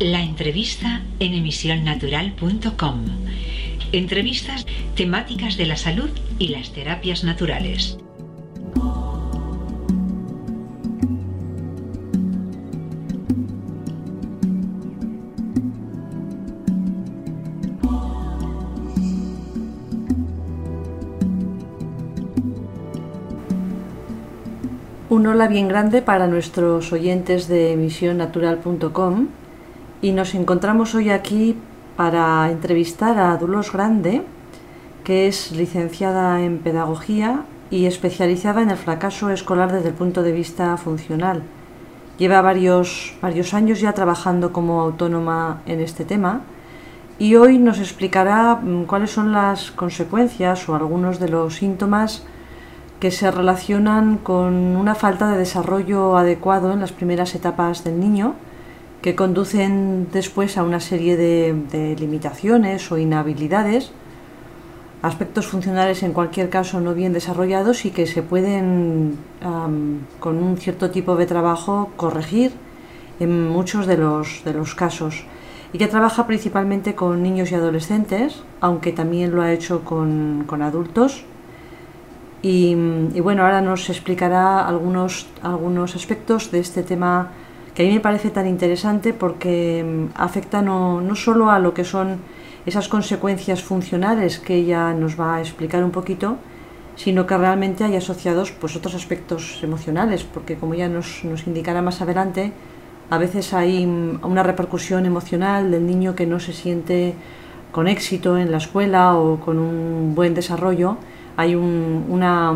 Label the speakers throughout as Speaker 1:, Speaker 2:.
Speaker 1: La entrevista en emisionnatural.com. Entrevistas temáticas de la salud y las terapias naturales.
Speaker 2: Un hola bien grande para nuestros oyentes de emisionnatural.com y nos encontramos hoy aquí para entrevistar a Dulos Grande, que es licenciada en Pedagogía y especializada en el fracaso escolar desde el punto de vista funcional. Lleva varios, varios años ya trabajando como autónoma en este tema y hoy nos explicará mm, cuáles son las consecuencias o algunos de los síntomas que se relacionan con una falta de desarrollo adecuado en las primeras etapas del niño, que conducen después a una serie de, limitaciones o inhabilidades, aspectos funcionales en cualquier caso no bien desarrollados y que se pueden, con un cierto tipo de trabajo, corregir en muchos de los, de los casos. Y que trabaja principalmente con niños y adolescentes, aunque también lo ha hecho con, con adultos y, bueno, ahora nos explicará algunos, algunos aspectos de este tema que a mí me parece tan interesante porque mm, afecta no, no solo a lo que son esas consecuencias funcionales que ella nos va a explicar un poquito, sino que realmente hay asociados pues, otros aspectos emocionales, porque como ya nos, nos indicará más adelante, a veces hay mm, una repercusión emocional del niño que no se siente con éxito en la escuela o con un buen desarrollo. Hay una,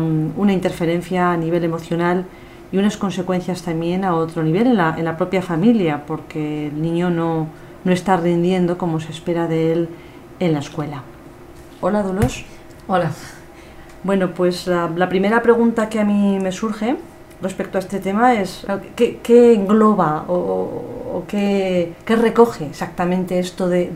Speaker 2: interferencia a nivel emocional y unas consecuencias también a otro nivel en la, en la propia familia, porque el niño no, no, está rindiendo como se espera de él en la escuela. Hola, Dulos.
Speaker 3: Hola.
Speaker 2: Bueno, pues la, primera pregunta que a mí me surge respecto a este tema es ¿qué, engloba o, qué, recoge exactamente esto de,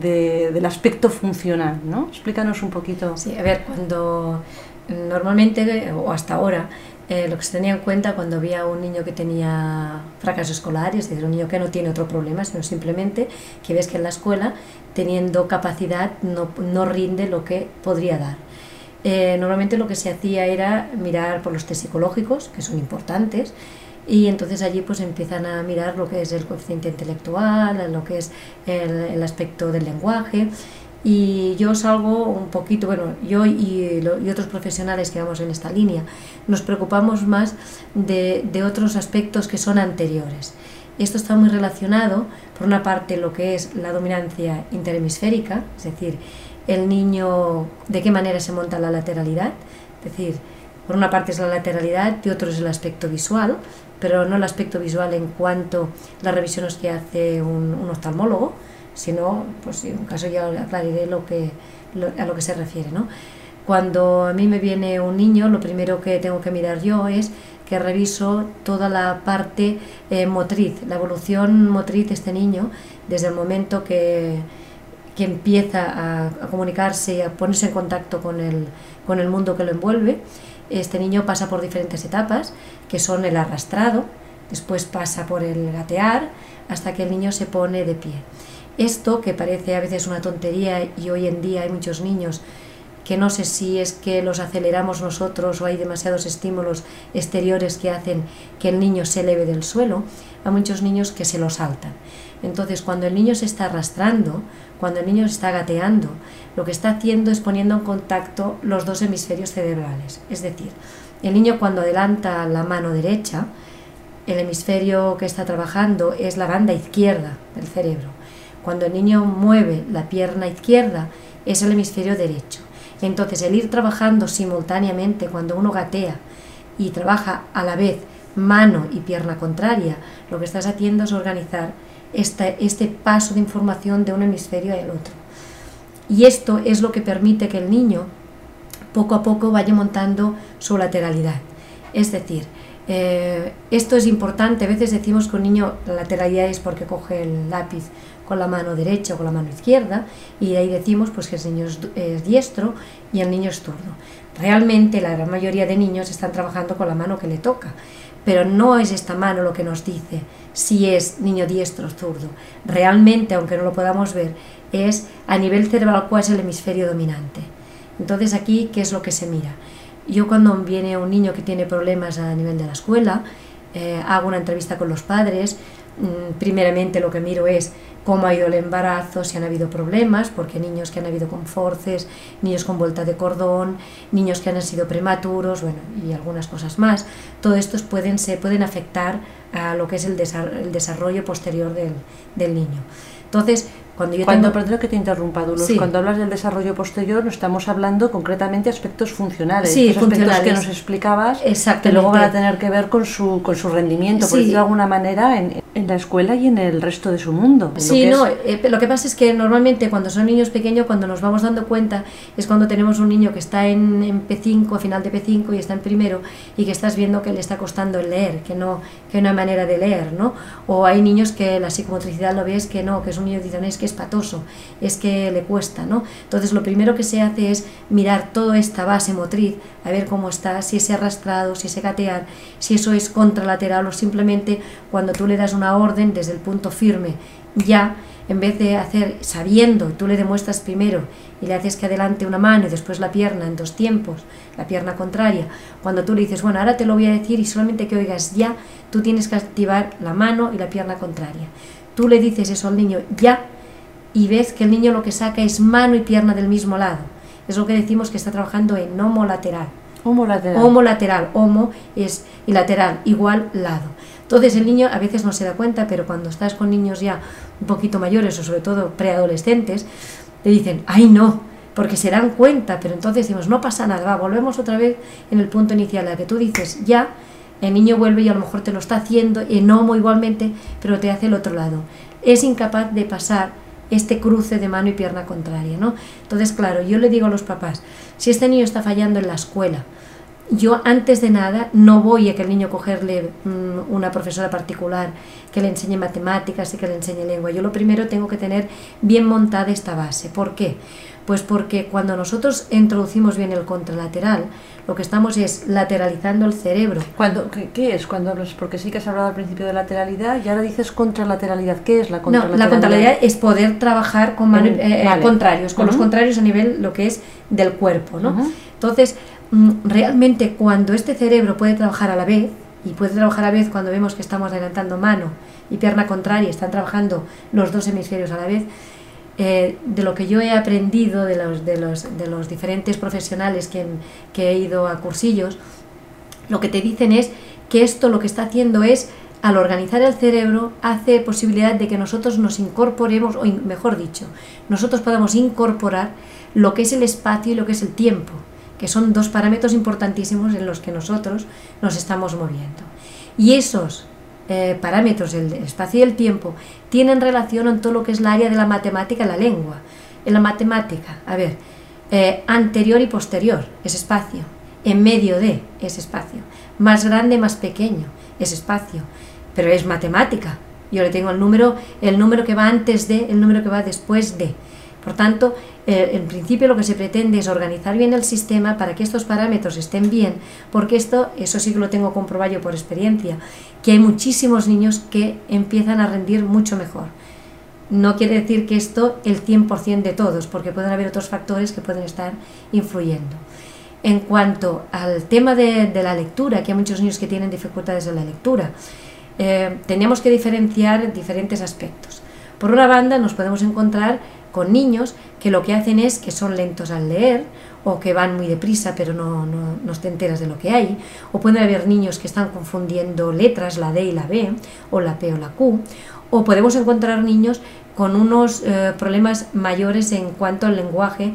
Speaker 2: del aspecto funcional? ¿no? Explícanos un poquito.
Speaker 3: Sí, a ver, cuando normalmente, o hasta ahora, eh, lo que se tenía en cuenta cuando había un niño que tenía fracaso escolar, es decir, un niño que no tiene otro problema, sino simplemente que ves que en la escuela, teniendo capacidad, no, no rinde lo que podría dar. Eh, normalmente lo que se hacía era mirar por los test psicológicos, que son importantes, y entonces allí pues empiezan a mirar lo que es el coeficiente intelectual, lo que es el, el aspecto del lenguaje, y yo salgo un poquito, bueno, yo y, otros profesionales que vamos en esta línea, nos preocupamos más de, otros aspectos que son anteriores. Esto está muy relacionado, por una parte, lo que es la dominancia interhemisférica, es decir, el niño, de qué manera se monta la lateralidad, es decir, por una parte es la lateralidad y otro es el aspecto visual, pero no el aspecto visual en cuanto a las revisiones que hace un oftalmólogo, si no, pues en un caso ya aclararé lo que, a lo que se refiere. ¿no? Cuando a mí me viene un niño, lo primero que tengo que mirar yo es que reviso toda la parte eh, motriz, la evolución motriz de este niño desde el momento que, que empieza a, a, comunicarse y a ponerse en contacto con el, con el mundo que lo envuelve. Este niño pasa por diferentes etapas, que son el arrastrado, después pasa por el gatear, hasta que el niño se pone de pie. Esto, que parece a veces una tontería y hoy en día hay muchos niños que no sé si es que los aceleramos nosotros o hay demasiados estímulos exteriores que hacen que el niño se eleve del suelo, hay muchos niños que se lo saltan. Entonces, cuando el niño se está arrastrando, cuando el niño se está gateando, lo que está haciendo es poniendo en contacto los dos hemisferios cerebrales. Es decir, el niño cuando adelanta la mano derecha, el hemisferio que está trabajando es la banda izquierda del cerebro cuando el niño mueve la pierna izquierda, es el hemisferio derecho. Entonces, el ir trabajando simultáneamente cuando uno gatea y trabaja a la vez mano y pierna contraria, lo que estás haciendo es organizar este, paso de información de un hemisferio al otro. Y esto es lo que permite que el niño poco a poco vaya montando su lateralidad. Es decir, eh, esto es importante, a veces decimos que un niño la lateralidad es porque coge el lápiz con la mano derecha o con la mano izquierda y ahí decimos pues que el niño es, diestro y el niño es zurdo. Realmente la gran mayoría de niños están trabajando con la mano que le toca, pero no es esta mano lo que nos dice si es niño diestro o zurdo. Realmente, aunque no lo podamos ver, es a nivel cerebral cuál es el hemisferio dominante. Entonces aquí, ¿qué es lo que se mira? Yo cuando viene un niño que tiene problemas a nivel de la escuela, eh, hago una entrevista con los padres, mm, primeramente lo que miro es cómo ha ido el embarazo, si han habido problemas, porque niños que han habido con forces, niños con vuelta de cordón, niños que han sido prematuros, bueno, y algunas cosas más, todo estos pueden, se, pueden afectar a lo que es el, desarrollo posterior del, del niño. Entonces,
Speaker 2: cuando yo cuando, perdón que te interrumpa, Dulos, cuando hablas del desarrollo posterior, no estamos hablando concretamente de aspectos funcionales,
Speaker 3: sí,
Speaker 2: aspectos que nos explicabas, que luego van a tener que ver con su, con su rendimiento, por decirlo de alguna manera, en, en, la escuela y en el resto de su mundo.
Speaker 3: Sí, no, eh, lo que pasa es que normalmente cuando son niños pequeños, cuando nos vamos dando cuenta, es cuando tenemos un niño que está en, en P5, a final de P5 y está en primero, y que estás viendo que le está costando el leer, que no que una manera de leer, ¿no? O hay niños que la psicomotricidad lo ves que no, que es un niño que dicen es que es patoso, es que le cuesta, ¿no? Entonces lo primero que se hace es mirar toda esta base motriz, a ver cómo está, si es arrastrado, si es gatear, si eso es contralateral o simplemente cuando tú le das una orden desde el punto firme, ya en vez de hacer sabiendo, tú le demuestras primero y le haces que adelante una mano y después la pierna en dos tiempos, la pierna contraria, cuando tú le dices, bueno, ahora te lo voy a decir y solamente que oigas ya, tú tienes que activar la mano y la pierna contraria. Tú le dices eso al niño ya y ves que el niño lo que saca es mano y pierna del mismo lado. Es lo que decimos que está trabajando en homolateral.
Speaker 2: Homolateral.
Speaker 3: Homolateral. Homo es y lateral, igual lado. Entonces el niño a veces no se da cuenta, pero cuando estás con niños ya un poquito mayores o sobre todo preadolescentes, te dicen, ay no, porque se dan cuenta, pero entonces decimos, no pasa nada, va, volvemos otra vez en el punto inicial, a que tú dices, ya, el niño vuelve y a lo mejor te lo está haciendo, en homo igualmente, pero te hace el otro lado. Es incapaz de pasar este cruce de mano y pierna contraria, ¿no? Entonces, claro, yo le digo a los papás, si este niño está fallando en la escuela, yo antes de nada no voy a que el niño cogerle mm, una profesora particular que le enseñe matemáticas y que le enseñe lengua. Yo lo primero tengo que tener bien montada esta base. ¿Por qué? Pues porque cuando nosotros introducimos bien el contralateral, lo que estamos es lateralizando el cerebro.
Speaker 2: Cuando, ¿qué, es cuando Porque sí que has hablado al principio de lateralidad y ahora dices contralateralidad. ¿Qué es la contralateralidad?
Speaker 3: No, la contralateralidad es poder trabajar con eh, eh, contrarios, con los contrarios a nivel lo que es del cuerpo. ¿no? Entonces, mm, realmente cuando este cerebro puede trabajar a la vez, y puede trabajar a la vez cuando vemos que estamos adelantando mano y pierna contraria, están trabajando los dos hemisferios a la vez, eh, de lo que yo he aprendido de los, de los, de los diferentes profesionales que, que, he ido a cursillos, lo que te dicen es que esto lo que está haciendo es, al organizar el cerebro, hace posibilidad de que nosotros nos incorporemos, o mejor dicho, nosotros podamos incorporar lo que es el espacio y lo que es el tiempo, que son dos parámetros importantísimos en los que nosotros nos estamos moviendo. Y esos eh, parámetros, el, espacio y el tiempo, tienen relación en todo lo que es la área de la matemática la lengua. En la matemática, a ver, eh, anterior y posterior es espacio, en medio de es espacio, más grande, más pequeño es espacio, pero es matemática. Yo le tengo el número, el número que va antes de, el número que va después de. Por tanto, eh, en principio lo que se pretende es organizar bien el sistema para que estos parámetros estén bien, porque esto, eso sí que lo tengo comprobado yo por experiencia, que hay muchísimos niños que empiezan a rendir mucho mejor. No quiere decir que esto el 100% de todos, porque pueden haber otros factores que pueden estar influyendo. En cuanto al tema de, la lectura, que hay muchos niños que tienen dificultades en la lectura, eh, tenemos que diferenciar diferentes aspectos. Por una banda nos podemos encontrar con niños que lo que hacen es que son lentos al leer o que van muy deprisa pero no, no, te enteras de lo que hay, o pueden haber niños que están confundiendo letras, la D y la B, o la P o la Q, o podemos encontrar niños con unos eh, problemas mayores en cuanto al lenguaje,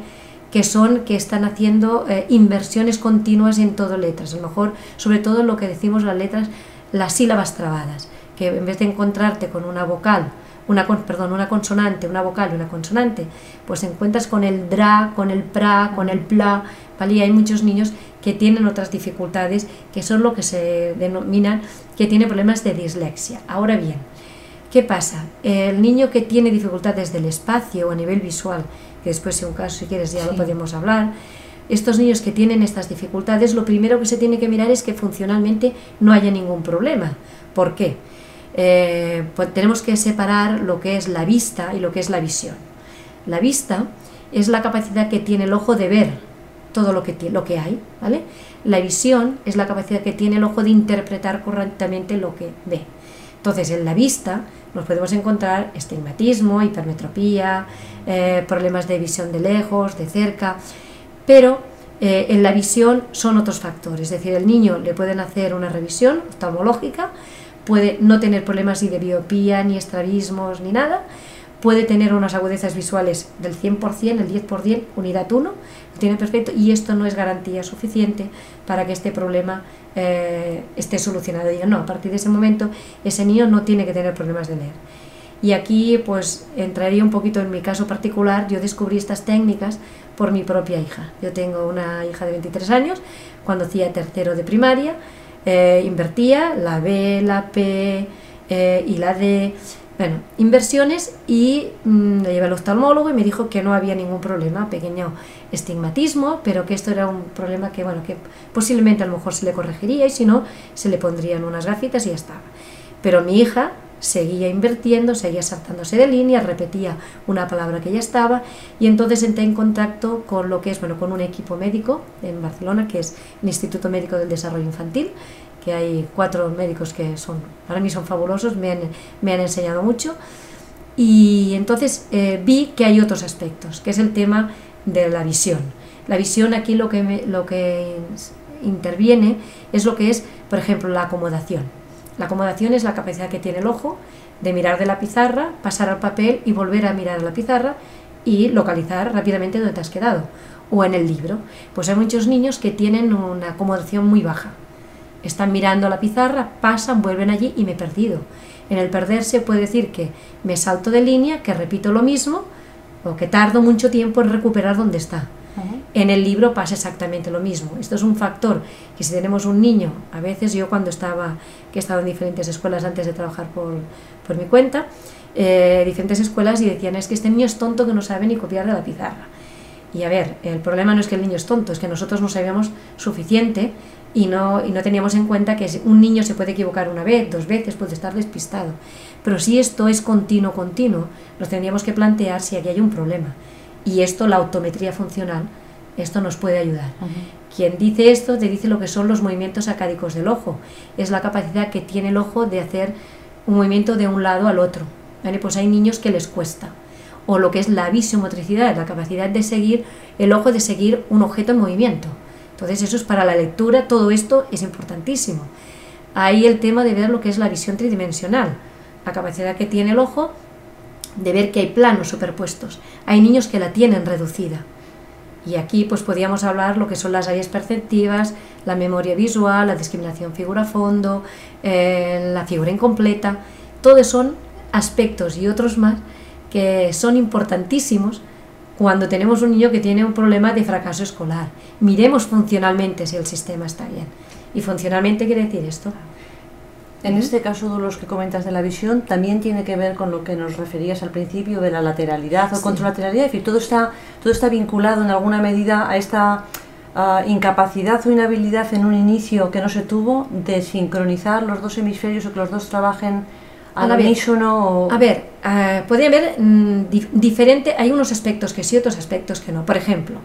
Speaker 3: que son que están haciendo eh, inversiones continuas en todo letras, a lo mejor sobre todo lo que decimos las letras, las sílabas trabadas, que en vez de encontrarte con una vocal una, perdón, una consonante, una vocal y una consonante, pues encuentras con el dra, con el pra, con el pla, ¿vale? Y hay muchos niños que tienen otras dificultades que son lo que se denominan que tiene problemas de dislexia. Ahora bien, ¿qué pasa? El niño que tiene dificultades del espacio o a nivel visual, que después si un caso si quieres ya lo podemos hablar, estos niños que tienen estas dificultades, lo primero que se tiene que mirar es que funcionalmente no haya ningún problema. ¿Por qué? Eh, pues tenemos que separar lo que es la vista y lo que es la visión. La vista es la capacidad que tiene el ojo de ver todo lo que, lo que hay, ¿vale? La visión es la capacidad que tiene el ojo de interpretar correctamente lo que ve. Entonces, en la vista nos podemos encontrar estigmatismo, hipermetropía, eh, problemas de visión de lejos, de cerca, pero eh, en la visión son otros factores, es decir, el niño le pueden hacer una revisión oftalmológica, puede no tener problemas ni de biopía, ni estrabismos, ni nada, puede tener unas agudezas visuales del 100%, el 10%, unidad 1, lo tiene perfecto y esto no es garantía suficiente para que este problema eh, esté solucionado. Digo, no, a partir de ese momento ese niño no tiene que tener problemas de leer. Y aquí pues entraría un poquito en mi caso particular, yo descubrí estas técnicas por mi propia hija. Yo tengo una hija de 23 años, cuando hacía tercero de primaria, eh, invertía la B, la P eh, y la D bueno, inversiones y mm, le llevé al oftalmólogo y me dijo que no había ningún problema, pequeño estigmatismo, pero que esto era un problema que, bueno, que posiblemente a lo mejor se le corregiría y si no, se le pondrían unas gafitas y ya estaba. Pero mi hija seguía invirtiendo, seguía saltándose de línea, repetía una palabra que ya estaba y entonces entré en contacto con lo que es, bueno, con un equipo médico en Barcelona, que es el Instituto Médico del Desarrollo Infantil, que hay cuatro médicos que son, para mí son fabulosos, me han, me han enseñado mucho. Y entonces eh, vi que hay otros aspectos, que es el tema de la visión. La visión aquí lo que, lo que interviene es lo que es, por ejemplo, la acomodación. La acomodación es la capacidad que tiene el ojo de mirar de la pizarra, pasar al papel y volver a mirar a la pizarra y localizar rápidamente dónde te has quedado. O en el libro. Pues hay muchos niños que tienen una acomodación muy baja están mirando la pizarra, pasan, vuelven allí y me he perdido. En el perderse puede decir que me salto de línea, que repito lo mismo o que tardo mucho tiempo en recuperar dónde está. En el libro pasa exactamente lo mismo. Esto es un factor que si tenemos un niño, a veces yo cuando estaba, que he en diferentes escuelas antes de trabajar por, por mi cuenta, eh, diferentes escuelas y decían es que este niño es tonto que no sabe ni copiar de la pizarra. Y a ver, el problema no es que el niño es tonto, es que nosotros no sabíamos suficiente y no, y no teníamos en cuenta que un niño se puede equivocar una vez, dos veces, puede estar despistado. Pero si esto es continuo, continuo, nos tendríamos que plantear si aquí hay un problema. Y esto, la autometría funcional, esto nos puede ayudar. Quien dice esto te dice lo que son los movimientos acádicos del ojo. Es la capacidad que tiene el ojo de hacer un movimiento de un lado al otro. ¿vale? Pues hay niños que les cuesta. O lo que es la visiomotricidad, la capacidad de seguir, el ojo de seguir un objeto en movimiento. Entonces eso es para la lectura, todo esto es importantísimo. Ahí el tema de ver lo que es la visión tridimensional, la capacidad que tiene el ojo de ver que hay planos superpuestos. Hay niños que la tienen reducida. Y aquí pues podríamos hablar lo que son las áreas perceptivas, la memoria visual, la discriminación figura-fondo, eh, la figura incompleta. Todos son aspectos y otros más que son importantísimos cuando tenemos un niño que tiene un problema de fracaso escolar. Miremos funcionalmente si el sistema está bien. Y funcionalmente quiere decir esto.
Speaker 2: En este caso de los que comentas de la visión, también tiene que ver con lo que nos referías al principio de la lateralidad o contralateralidad. Es decir, todo está, todo está vinculado en alguna medida a esta incapacidad o inhabilidad en un inicio que no se tuvo de sincronizar los dos hemisferios o que los dos trabajen
Speaker 3: a, ver, a ver, uh, podría haber mm, diferente, hay unos aspectos que sí, otros aspectos que no. Por ejemplo,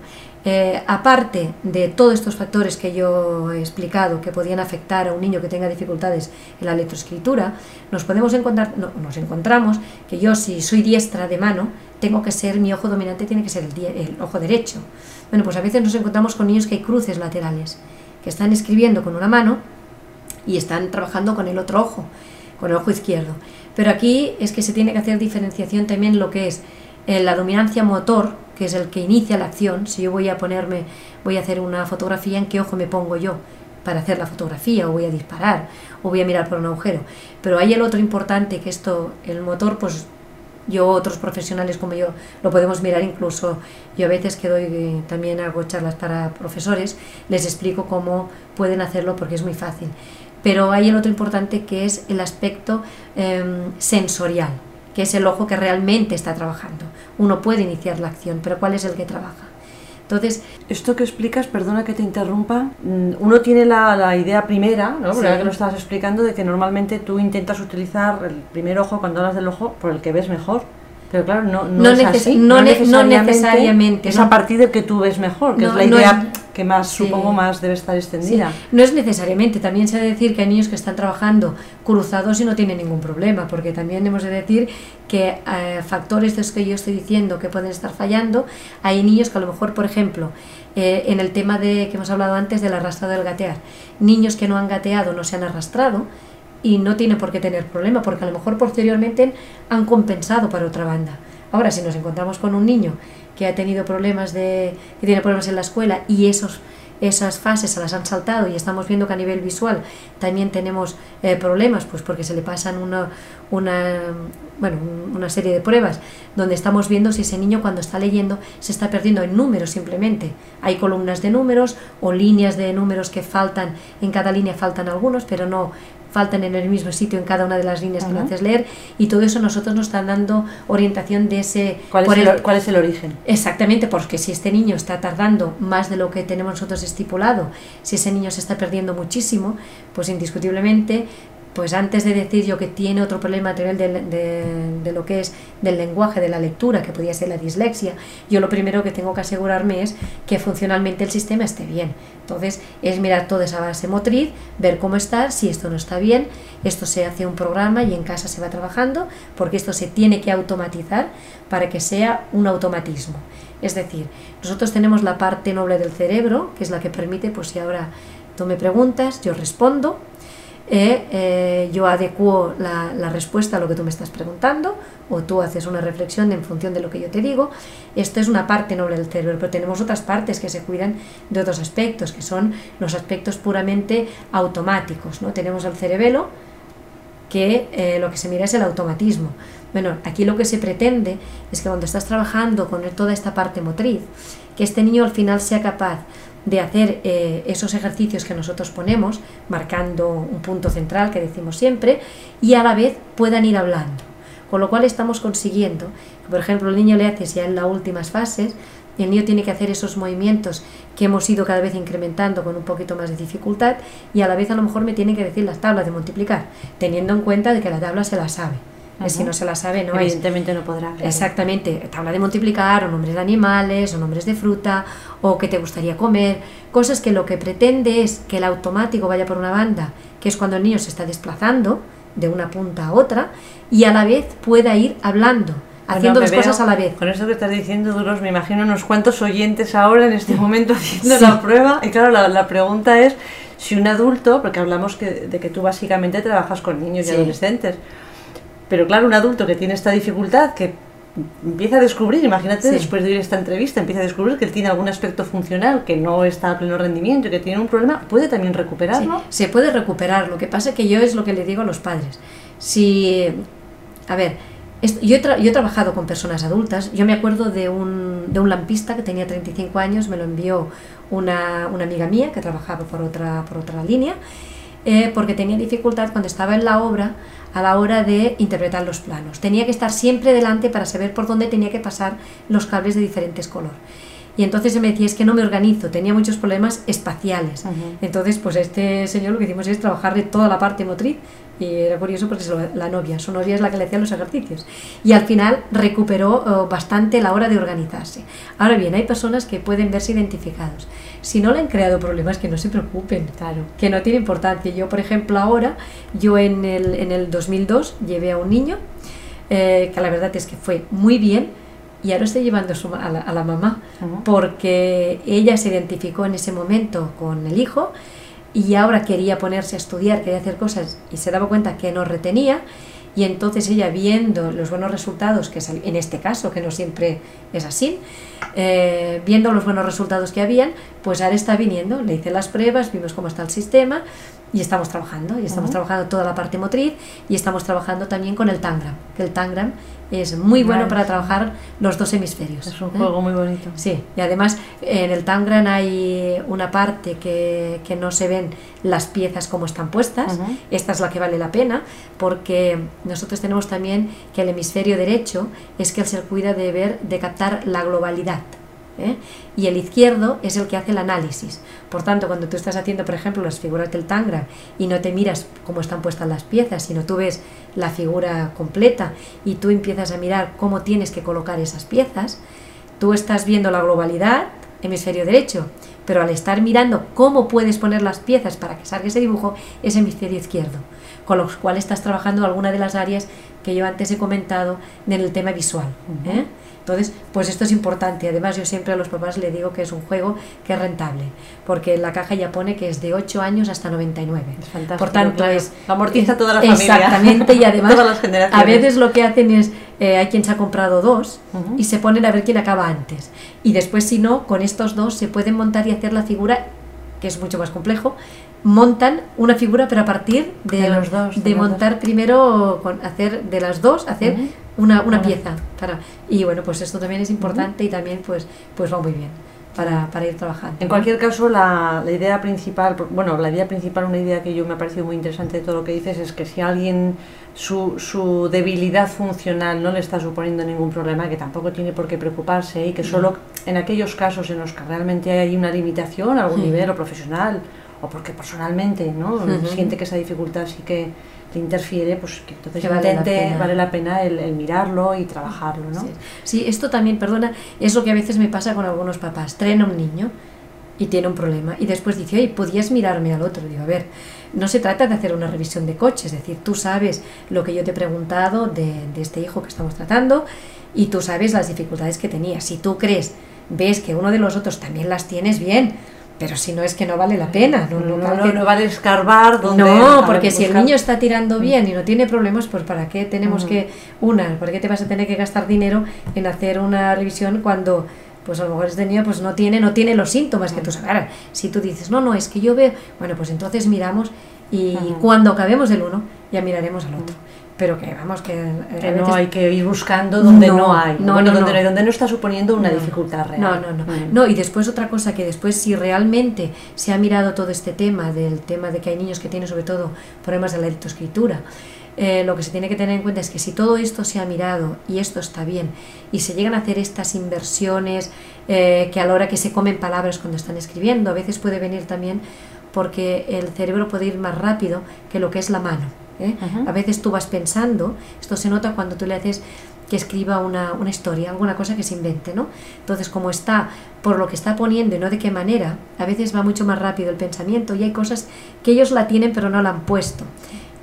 Speaker 3: eh, aparte de todos estos factores que yo he explicado que podían afectar a un niño que tenga dificultades en la lectoescritura, nos podemos encontrar, no, nos encontramos que yo si soy diestra de mano, tengo que ser, mi ojo dominante tiene que ser el, el ojo derecho. Bueno, pues a veces nos encontramos con niños que hay cruces laterales, que están escribiendo con una mano y están trabajando con el otro ojo con el ojo izquierdo. Pero aquí es que se tiene que hacer diferenciación también lo que es eh, la dominancia motor, que es el que inicia la acción. Si yo voy a ponerme, voy a hacer una fotografía, ¿en qué ojo me pongo yo? para hacer la fotografía o voy a disparar o voy a mirar por un agujero. Pero hay el otro importante que esto, el motor, pues yo, otros profesionales como yo, lo podemos mirar incluso. Yo a veces que doy, eh, también hago charlas para profesores, les explico cómo pueden hacerlo porque es muy fácil. Pero hay el otro importante que es el aspecto em, sensorial, que es el ojo que realmente está trabajando. Uno puede iniciar la acción, pero ¿cuál es el que trabaja? Entonces,
Speaker 2: esto que explicas, perdona que te interrumpa, mm, uno tiene la, la idea primera, ¿no?
Speaker 3: Sí.
Speaker 2: que lo estabas explicando, de que normalmente tú intentas utilizar el primer ojo cuando hablas del ojo por el que ves mejor. Pero claro, no, no,
Speaker 3: No
Speaker 2: es así.
Speaker 3: no ne- no necesariamente,
Speaker 2: Es a partir del que tú ves mejor, que es la idea
Speaker 3: es-
Speaker 2: que más,
Speaker 3: Sí.
Speaker 2: supongo, más debe estar
Speaker 3: Sí,
Speaker 2: extendida.
Speaker 3: No es necesariamente, también se ha de decir que hay niños que están trabajando cruzados y no tienen ningún problema, porque también hemos de decir que eh, factores de los que yo estoy diciendo que pueden estar fallando, hay niños que a lo mejor, por ejemplo, eh, en el tema de que hemos hablado antes del arrastrado del gatear, niños que no han gateado no se han arrastrado y no tienen por qué tener problema, porque a lo mejor posteriormente han compensado para otra banda. Ahora, si nos encontramos con un niño que ha tenido problemas de, que tiene problemas en la escuela y esos esas fases se las han saltado y estamos viendo que a nivel visual también tenemos eh, problemas, pues porque se le pasan una, una, bueno, un- una serie de pruebas donde estamos viendo si ese niño cuando está leyendo se está perdiendo en números simplemente. Hay columnas de números o líneas de números que faltan, en cada línea faltan algunos, pero no faltan en el mismo sitio en cada una de las líneas que lo
Speaker 2: Ajá.
Speaker 3: haces leer y todo eso nosotros nos están dando orientación de ese...
Speaker 2: ¿Cuál es,
Speaker 3: por
Speaker 2: el- cuál es el origen?
Speaker 3: Exactamente, porque si este niño está tardando más de lo que tenemos nosotros estipulado, si ese niño se está perdiendo muchísimo, pues indiscutiblemente, pues antes de decir yo que tiene otro problema a de, de lo que es del lenguaje, de la lectura, que podría ser la dislexia, yo lo primero que tengo que asegurarme es que funcionalmente el sistema esté bien. Entonces es mirar toda esa base motriz, ver cómo está, si esto no está bien, esto se hace un programa y en casa se va trabajando, porque esto se tiene que automatizar para que sea un automatismo. Es decir, nosotros tenemos la parte noble del cerebro, que es la que permite, pues si ahora tú me preguntas, yo respondo, eh, yo adecuo la, la respuesta a lo que tú me estás preguntando, o tú haces una reflexión en función de lo que yo te digo. Esto es una parte noble del cerebro, pero tenemos otras partes que se cuidan de otros aspectos, que son los aspectos puramente automáticos. ¿no? Tenemos el cerebelo, que eh, lo que se mira es el automatismo. Bueno, aquí lo que se pretende es que cuando estás trabajando con toda esta parte motriz, que este niño al final sea capaz de hacer eh, esos ejercicios que nosotros ponemos, marcando un punto central que decimos siempre, y a la vez puedan ir hablando. Con lo cual estamos consiguiendo por ejemplo, el niño le hace ya en las últimas fases, el niño tiene que hacer esos movimientos que hemos ido cada vez incrementando con un poquito más de dificultad y a la vez a lo mejor me tiene que decir las tablas de multiplicar, teniendo en cuenta de que la tabla se la sabe. Eh, Si no se la sabe, no es.
Speaker 2: Evidentemente no podrá. claro.
Speaker 3: Exactamente, tabla de multiplicar o nombres de animales o nombres de fruta o que te gustaría comer, cosas que lo que pretende es que el automático vaya por una banda, que es cuando el niño se está desplazando de una punta a otra y a la vez pueda ir hablando, haciendo
Speaker 2: Bueno, me
Speaker 3: cosas a la vez.
Speaker 2: Con esto que estás diciendo, Duros, me imagino unos cuantos oyentes ahora en este momento haciendo
Speaker 3: Sí.
Speaker 2: la prueba. Y claro, la, la pregunta es si un adulto, porque hablamos que, de que tú básicamente trabajas con niños y
Speaker 3: Sí.
Speaker 2: adolescentes, pero claro, un adulto que tiene esta dificultad, que empieza a descubrir, imagínate
Speaker 3: Sí.
Speaker 2: después de oír esta entrevista, empieza a descubrir que él tiene algún aspecto funcional que no está a pleno rendimiento y que tiene un problema, puede también
Speaker 3: Sí,
Speaker 2: recuperarlo.
Speaker 3: se puede recuperar. Lo que pasa que yo es lo que le digo a los padres. Si, a ver, yo, he tra- yo he trabajado con personas adultas. Yo me acuerdo de un, de un lampista que tenía 35 años, me lo envió una, una amiga mía que trabajaba por otra, por otra línea, eh, porque tenía dificultad cuando estaba en la obra a la hora de interpretar los planos. Tenía que estar siempre delante para saber por dónde tenía que pasar los cables de diferentes color. Y entonces se me decía, es que no me organizo, tenía muchos problemas espaciales.
Speaker 2: Ujú.
Speaker 3: Entonces, pues este señor lo que hicimos es trabajarle toda la parte motriz y era curioso porque lo- la novia, su novia es la que le hacía los ejercicios. Y al final recuperó eh, bastante la hora de organizarse. Ahora bien, hay personas que pueden verse identificados. Si no le han creado problemas, que no se preocupen
Speaker 2: Claro.
Speaker 3: que no tiene importancia. Yo, por ejemplo, ahora, yo en el, en el 2002 llevé a un niño, eh, que la verdad es que fue muy bien, y ahora estoy llevando a, su a, la, a la mamá, porque ella se identificó en ese momento con el hijo y ahora quería ponerse a estudiar, quería hacer cosas y se daba cuenta que no retenía. Y entonces ella viendo los buenos resultados, que en este caso, que no siempre es así, eh, viendo los buenos resultados que habían, pues ahora está viniendo, le hice las pruebas, vimos cómo está el sistema y estamos trabajando, y estamos trabajando toda la parte motriz y estamos trabajando también con el Tangram, que el Tangram es muy bueno
Speaker 2: Vale.
Speaker 3: para trabajar los dos hemisferios.
Speaker 2: Es un
Speaker 3: ¿eh?
Speaker 2: juego muy bonito.
Speaker 3: Sí, y además en el Tangram hay una parte que, que no se ven las piezas como están puestas. Esta es la que vale la pena porque nosotros tenemos también que el hemisferio derecho es que se cuida de ver, de captar la globalidad. ¿Eh? y el izquierdo es el que hace el análisis. Por tanto, cuando tú estás haciendo, por ejemplo, las figuras del Tangra y no te miras cómo están puestas las piezas, sino tú ves la figura completa y tú empiezas a mirar cómo tienes que colocar esas piezas, tú estás viendo la globalidad, hemisferio derecho, pero al estar mirando cómo puedes poner las piezas para que salga ese dibujo, es hemisferio izquierdo, con lo cual estás trabajando alguna de las áreas que yo antes he comentado en el tema visual. ¿eh? Entonces, pues esto es importante. Además, yo siempre a los papás le digo que es un juego que es rentable, porque en la caja ya pone que es de 8 años hasta 99.
Speaker 2: Es fantástico,
Speaker 3: Por tanto,
Speaker 2: claro.
Speaker 3: es
Speaker 2: Amortiza toda la familia.
Speaker 3: Exactamente, y además
Speaker 2: Todas las generaciones.
Speaker 3: a veces lo que hacen es, eh, hay quien se ha comprado dos y se ponen a ver quién acaba antes. Y después, si no, con estos dos se pueden montar y hacer la figura, que es mucho más complejo, montan una figura pero a partir de,
Speaker 2: De los dos, de
Speaker 3: de
Speaker 2: los dos.
Speaker 3: montar primero con hacer de las dos hacer. Una, una
Speaker 2: Vale.
Speaker 3: pieza para y bueno pues esto también es importante y también pues pues va muy bien para, para ir trabajando
Speaker 2: En cualquier caso, la, la idea principal, bueno, la idea principal, una idea que yo me ha parecido muy interesante de todo lo que dices, es que si alguien su, su debilidad funcional no le está suponiendo ningún problema, que tampoco tiene por qué preocuparse y que solo en aquellos casos en los que realmente hay una limitación a algún nivel o profesional o porque personalmente no siente que esa dificultad sí que te interfiere, pues que entonces
Speaker 3: Que vale la
Speaker 2: intente,
Speaker 3: pena.
Speaker 2: vale la pena el, el mirarlo y trabajarlo, ¿no?
Speaker 3: Sí. Sí, esto también, perdona, es lo que a veces me pasa con algunos papás. Traen a un niño y tiene un problema y después dice, oye, ¿podías mirarme al otro? Digo, a ver, no se trata de hacer una revisión de coche, es decir, tú sabes lo que yo te he preguntado de, de este hijo que estamos tratando y tú sabes las dificultades que tenía. Si tú crees, ves que uno de los otros también las tienes bien, pero si no es que no vale la pena. No,
Speaker 2: No,
Speaker 3: no,
Speaker 2: no, vale escarbar donde...
Speaker 3: no, porque si el niño está tirando bien y no tiene problemas, pues ¿para qué tenemos
Speaker 2: Ujú.
Speaker 3: que, una, ¿por qué te vas a tener que gastar dinero en hacer una revisión cuando, pues a lo mejor este niño pues no tiene, no tiene los síntomas que tú sabes? Ahora, si tú dices, no, no, es que yo veo, bueno, pues entonces miramos y cuando acabemos el uno, ya miraremos al otro. Pero que vamos, que, eh,
Speaker 2: Que no hay que ir buscando donde no,
Speaker 3: No,
Speaker 2: hay.
Speaker 3: no,
Speaker 2: bueno,
Speaker 3: no,
Speaker 2: donde, donde no está suponiendo una dificultad real.
Speaker 3: No, no, no.
Speaker 2: Mm.
Speaker 3: No, y después otra cosa que después si realmente se ha mirado todo este tema, del tema de que hay niños que tienen sobre todo problemas de la lectoescritura, eh, lo que se tiene que tener en cuenta es que si todo esto se ha mirado y esto está bien y se llegan a hacer estas inversiones eh, que a la hora que se comen palabras cuando están escribiendo, a veces puede venir también porque el cerebro puede ir más rápido que lo que es la mano. ¿eh? A veces tú vas pensando, esto se nota cuando tú le haces que escriba una, una historia, alguna cosa que se invente, ¿no? Entonces, como está por lo que está poniendo y no de qué manera, a veces va mucho más rápido el pensamiento y hay cosas que ellos la tienen pero no la han puesto.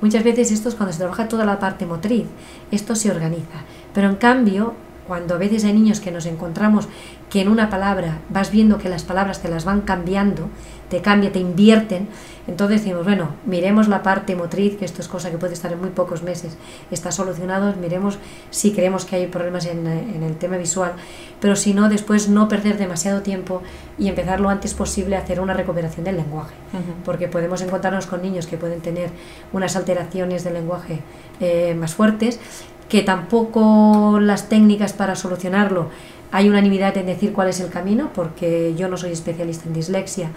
Speaker 3: Muchas veces esto es cuando se trabaja toda la parte motriz, esto se organiza. Pero en cambio, cuando a veces hay niños que nos encontramos que en una palabra vas viendo que las palabras te las van cambiando, te cambia, te invierten, entonces decimos, bueno, miremos la parte motriz, que esto es cosa que puede estar en muy pocos meses, está solucionado, miremos si creemos que hay problemas en, en el tema visual, pero si no, después no perder demasiado tiempo y empezar lo antes posible a hacer una recuperación del lenguaje porque podemos encontrarnos con niños que pueden tener unas alteraciones del lenguaje eh, más fuertes, que tampoco las técnicas para solucionarlo hay unanimidad en decir cuál es el camino, porque yo no soy especialista en dislexia,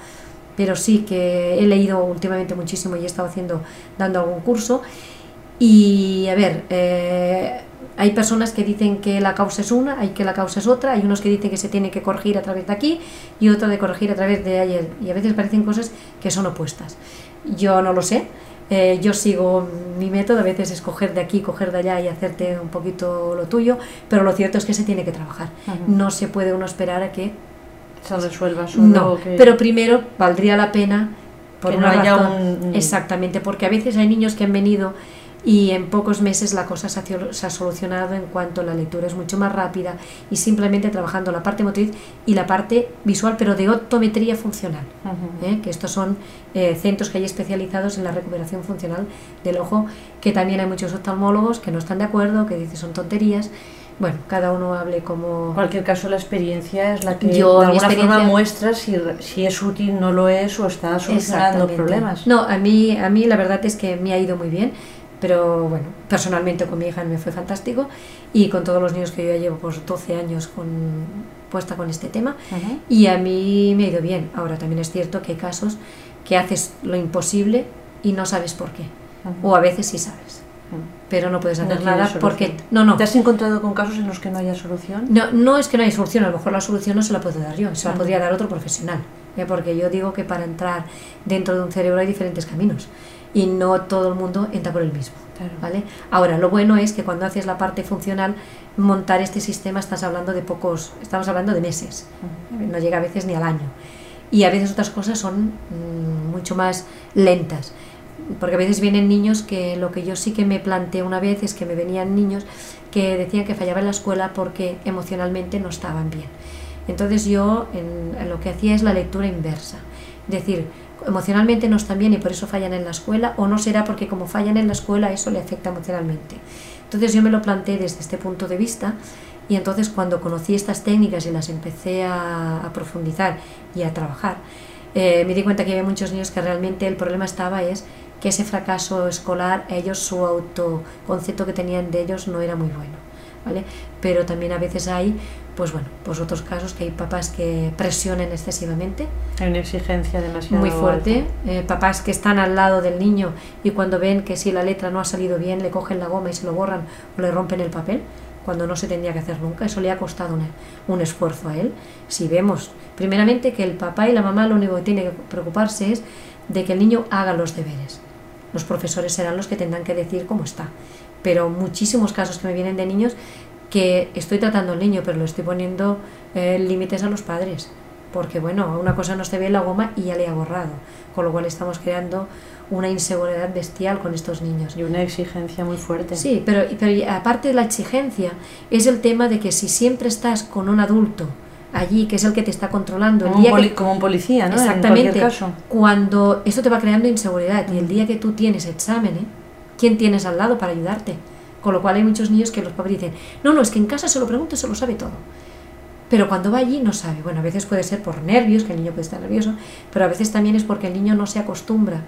Speaker 3: pero sí que he leído últimamente muchísimo y he estado haciendo, dando algún curso. Y a ver, eh, hay personas que dicen que la causa es una, hay que la causa es otra, hay unos que dicen que se tiene que corregir a través de aquí y otro de corregir a través de ayer. Y a veces parecen cosas que son opuestas. Yo no lo sé, eh, yo sigo mi método, a veces es coger de aquí, coger de allá y hacerte un poquito lo tuyo, pero lo cierto es que se tiene que trabajar. No se puede uno esperar a que...
Speaker 2: Se resuelva solo
Speaker 3: No,
Speaker 2: que-
Speaker 3: pero primero valdría la pena por
Speaker 2: Que
Speaker 3: una
Speaker 2: no haya
Speaker 3: razón-
Speaker 2: un-
Speaker 3: Exactamente, porque a veces hay niños que han venido y en pocos meses la cosa se ha, cio- se ha solucionado en cuanto la lectura es mucho más rápida y simplemente trabajando la parte motriz y la parte visual, pero de optometría funcional. ¿eh? que estos son eh, centros que hay especializados en la recuperación funcional del ojo, que también hay muchos oftalmólogos que no están de acuerdo, que dicen son tonterías. Bueno, cada uno hable como...
Speaker 2: En cualquier caso, la experiencia es la que
Speaker 3: Yo,
Speaker 2: de alguna forma muestra si, si es útil, no lo es o está solucionando problemas.
Speaker 3: No, a mí, a mí la verdad es que me ha ido muy bien, pero bueno, personalmente con mi hija me fue fantástico y con todos los niños que yo ya llevo pues 12 años con, puesta con este tema y a mí me ha ido bien. Ahora también es cierto que hay casos que haces lo imposible y no sabes por qué, o a veces sí sabes. pero no puedes hacer nada porque no no
Speaker 2: ¿Te has encontrado con casos en los que no haya solución?
Speaker 3: no no es que no hay solución a lo mejor la solución no se la puedo dar yo se la podría dar otro profesional ¿eh? porque yo digo que para entrar dentro de un cerebro hay diferentes caminos y no todo el mundo entra por el mismo
Speaker 2: Claro.
Speaker 3: ¿vale? Ahora, lo bueno es que cuando haces la parte funcional, montar este sistema estás hablando de pocos, estamos hablando de meses, no llega a veces ni al año. Y a veces otras cosas son mm, mucho más lentas, porque a veces vienen niños que lo que yo sí que me planteé una vez es que me venían niños que decían que fallaban en la escuela porque emocionalmente no estaban bien. Entonces yo en- en lo que hacía es la lectura inversa, es decir, emocionalmente no están bien y por eso fallan en la escuela, o no será porque como fallan en la escuela eso le afecta emocionalmente. Entonces yo me lo planteé desde este punto de vista y entonces cuando conocí estas técnicas y las empecé a, a profundizar y a trabajar, eh, me di cuenta que había muchos niños que realmente el problema estaba es que ese fracaso escolar, ellos su autoconcepto que tenían de ellos no era muy bueno, ¿vale? Pero también a veces hay, pues bueno, pues otros casos que hay papás que presionen excesivamente,
Speaker 2: Hay una exigencia demasiado
Speaker 3: muy fuerte, eh, papás que están al lado del niño y cuando ven que si la letra no ha salido bien le cogen la goma y se lo borran o le rompen el papel, cuando no se tendría que hacer nunca, eso le ha costado una- un esfuerzo a él. Si vemos, primeramente, que el papá y la mamá lo único que tiene que preocuparse es de que el niño haga los deberes. Los profesores serán los que tendrán que decir cómo está. Pero muchísimos casos que me vienen de niños que estoy tratando al niño, pero le estoy poniendo eh, límites a los padres. Porque bueno, una cosa no se ve en la goma y ya le ha borrado. Con lo cual estamos creando una inseguridad bestial con estos niños.
Speaker 2: Y una exigencia muy fuerte.
Speaker 3: Sí, pero, pero aparte de la exigencia, es el tema de que si siempre estás con un adulto allí, que es el que te está controlando, el
Speaker 2: Como un,
Speaker 3: día que-
Speaker 2: poli- como un policía, ¿no? En
Speaker 3: Exactamente.
Speaker 2: cualquier caso.
Speaker 3: Cuando eso te va creando inseguridad y el día que tú tienes exámenes, ¿quién tienes al lado para ayudarte? Con lo cual hay muchos niños que los padres dicen, no, no, es que en casa se lo pregunto se lo sabe todo. Pero cuando va allí no sabe. Bueno, a veces puede ser por nervios, que el niño puede estar nervioso, pero a veces también es porque el niño no se acostumbra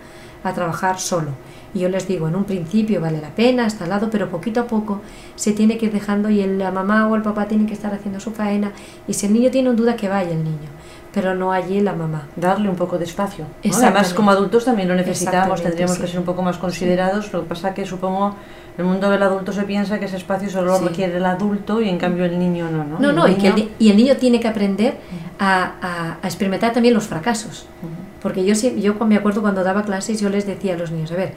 Speaker 3: a trabajar solo. Y yo les digo, en un principio vale la pena, está al lado, pero poquito a poco se tiene que ir dejando y el- la mamá o el papá tienen que estar haciendo su faena. Y si el niño tiene duda, que vaya el niño, pero no allí la mamá.
Speaker 2: Darle un poco de espacio. ¿no? Además, como adultos también lo necesitamos, tendríamos
Speaker 3: sí.
Speaker 2: que ser un poco más considerados. Lo que pasa que supongo el mundo del adulto se piensa que ese espacio solo
Speaker 3: Sí.
Speaker 2: requiere el adulto y en cambio el niño no. No,
Speaker 3: No,
Speaker 2: El
Speaker 3: no, y, que el,
Speaker 2: niño-
Speaker 3: ni- y el niño tiene que aprender a, a- a experimentar también los fracasos. Porque yo, yo me acuerdo cuando daba clases, yo les decía a los niños, a ver,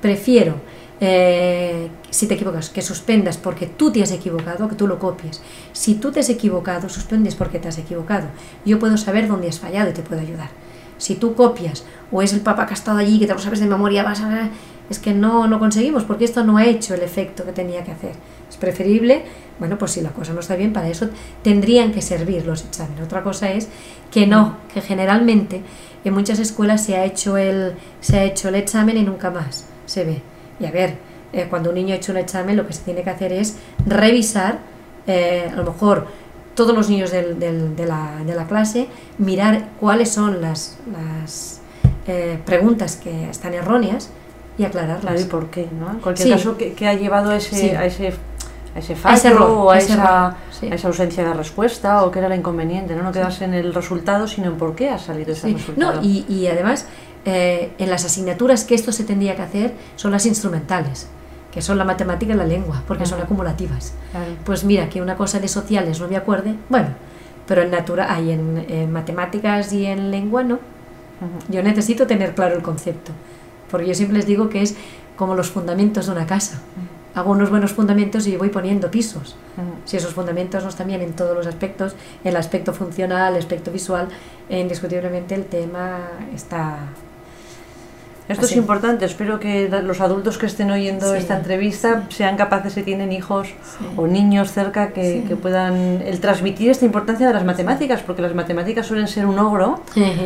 Speaker 3: prefiero, eh, si te equivocas, que suspendas porque tú te has equivocado, que tú lo copies. Si tú te has equivocado, suspendes porque te has equivocado. Yo puedo saber dónde has fallado y te puedo ayudar. Si tú copias o es el papá que ha estado allí, que te lo sabes de memoria, vas a... Es que no, no conseguimos porque esto no ha hecho el efecto que tenía que hacer. Es preferible, bueno, pues si la cosa no está bien, para eso tendrían que servir los exámenes. Otra cosa es que no, que generalmente en muchas escuelas se ha hecho el, se ha hecho el examen y nunca más se ve. Y a ver, eh, cuando un niño ha hecho un examen, lo que se tiene que hacer es revisar, eh, a lo mejor todos los niños del- del- de, la, de la clase, mirar cuáles son las, las eh, preguntas que están erróneas y aclararlas.
Speaker 2: Claro, ¿y por qué? ¿no? En cualquier
Speaker 3: Sí.
Speaker 2: caso, ¿qué, qué ha llevado a ese,
Speaker 3: Sí.
Speaker 2: a ese, a ese fallo
Speaker 3: ese error,
Speaker 2: o a
Speaker 3: ese
Speaker 2: esa,
Speaker 3: error, sí.
Speaker 2: a esa ausencia de respuesta o qué era la inconveniente? No, no quedarse en el resultado, sino en por qué ha salido ese resultado.
Speaker 3: No, y, y además, eh, en las asignaturas que esto se tendría que hacer son las instrumentales, que son la matemática y la lengua, porque son acumulativas.
Speaker 2: Claro.
Speaker 3: Pues mira, que una cosa de sociales no me acuerde, bueno, pero en natura, hay en, en matemáticas y en lengua no. Yo necesito tener claro el concepto, porque yo siempre les digo que es como los fundamentos de una casa. Hago unos buenos fundamentos y voy poniendo pisos.
Speaker 2: Ujú.
Speaker 3: Si esos fundamentos no están bien en todos los aspectos, en el aspecto funcional, el aspecto visual, indiscutiblemente el tema está...
Speaker 2: Esto
Speaker 3: Así.
Speaker 2: es importante. Espero que los adultos que estén oyendo
Speaker 3: Sí.
Speaker 2: esta entrevista sean capaces, si tienen hijos
Speaker 3: Sí.
Speaker 2: o niños cerca, que,
Speaker 3: Sí.
Speaker 2: que puedan el transmitir esta importancia de las matemáticas, porque las matemáticas suelen ser un ogro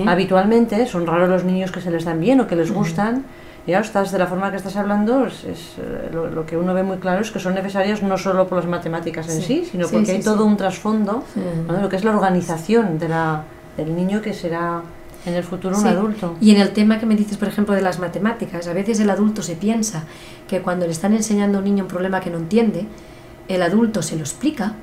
Speaker 2: habitualmente. Son raros los niños que se les dan bien o que les gustan. Y ahora estás, de la forma que estás hablando, es, es, eh, lo, lo que uno ve muy claro es que son necesarias no solo por las matemáticas en
Speaker 3: Sí.
Speaker 2: sino porque hay todo un trasfondo
Speaker 3: Sí.
Speaker 2: ¿no? de lo que es la organización de la, del niño que será en el futuro un
Speaker 3: Sí.
Speaker 2: adulto.
Speaker 3: Y en el tema que me dices, por ejemplo, de las matemáticas, a veces el adulto se piensa que cuando le están enseñando a un niño un problema que no entiende, el adulto se lo explica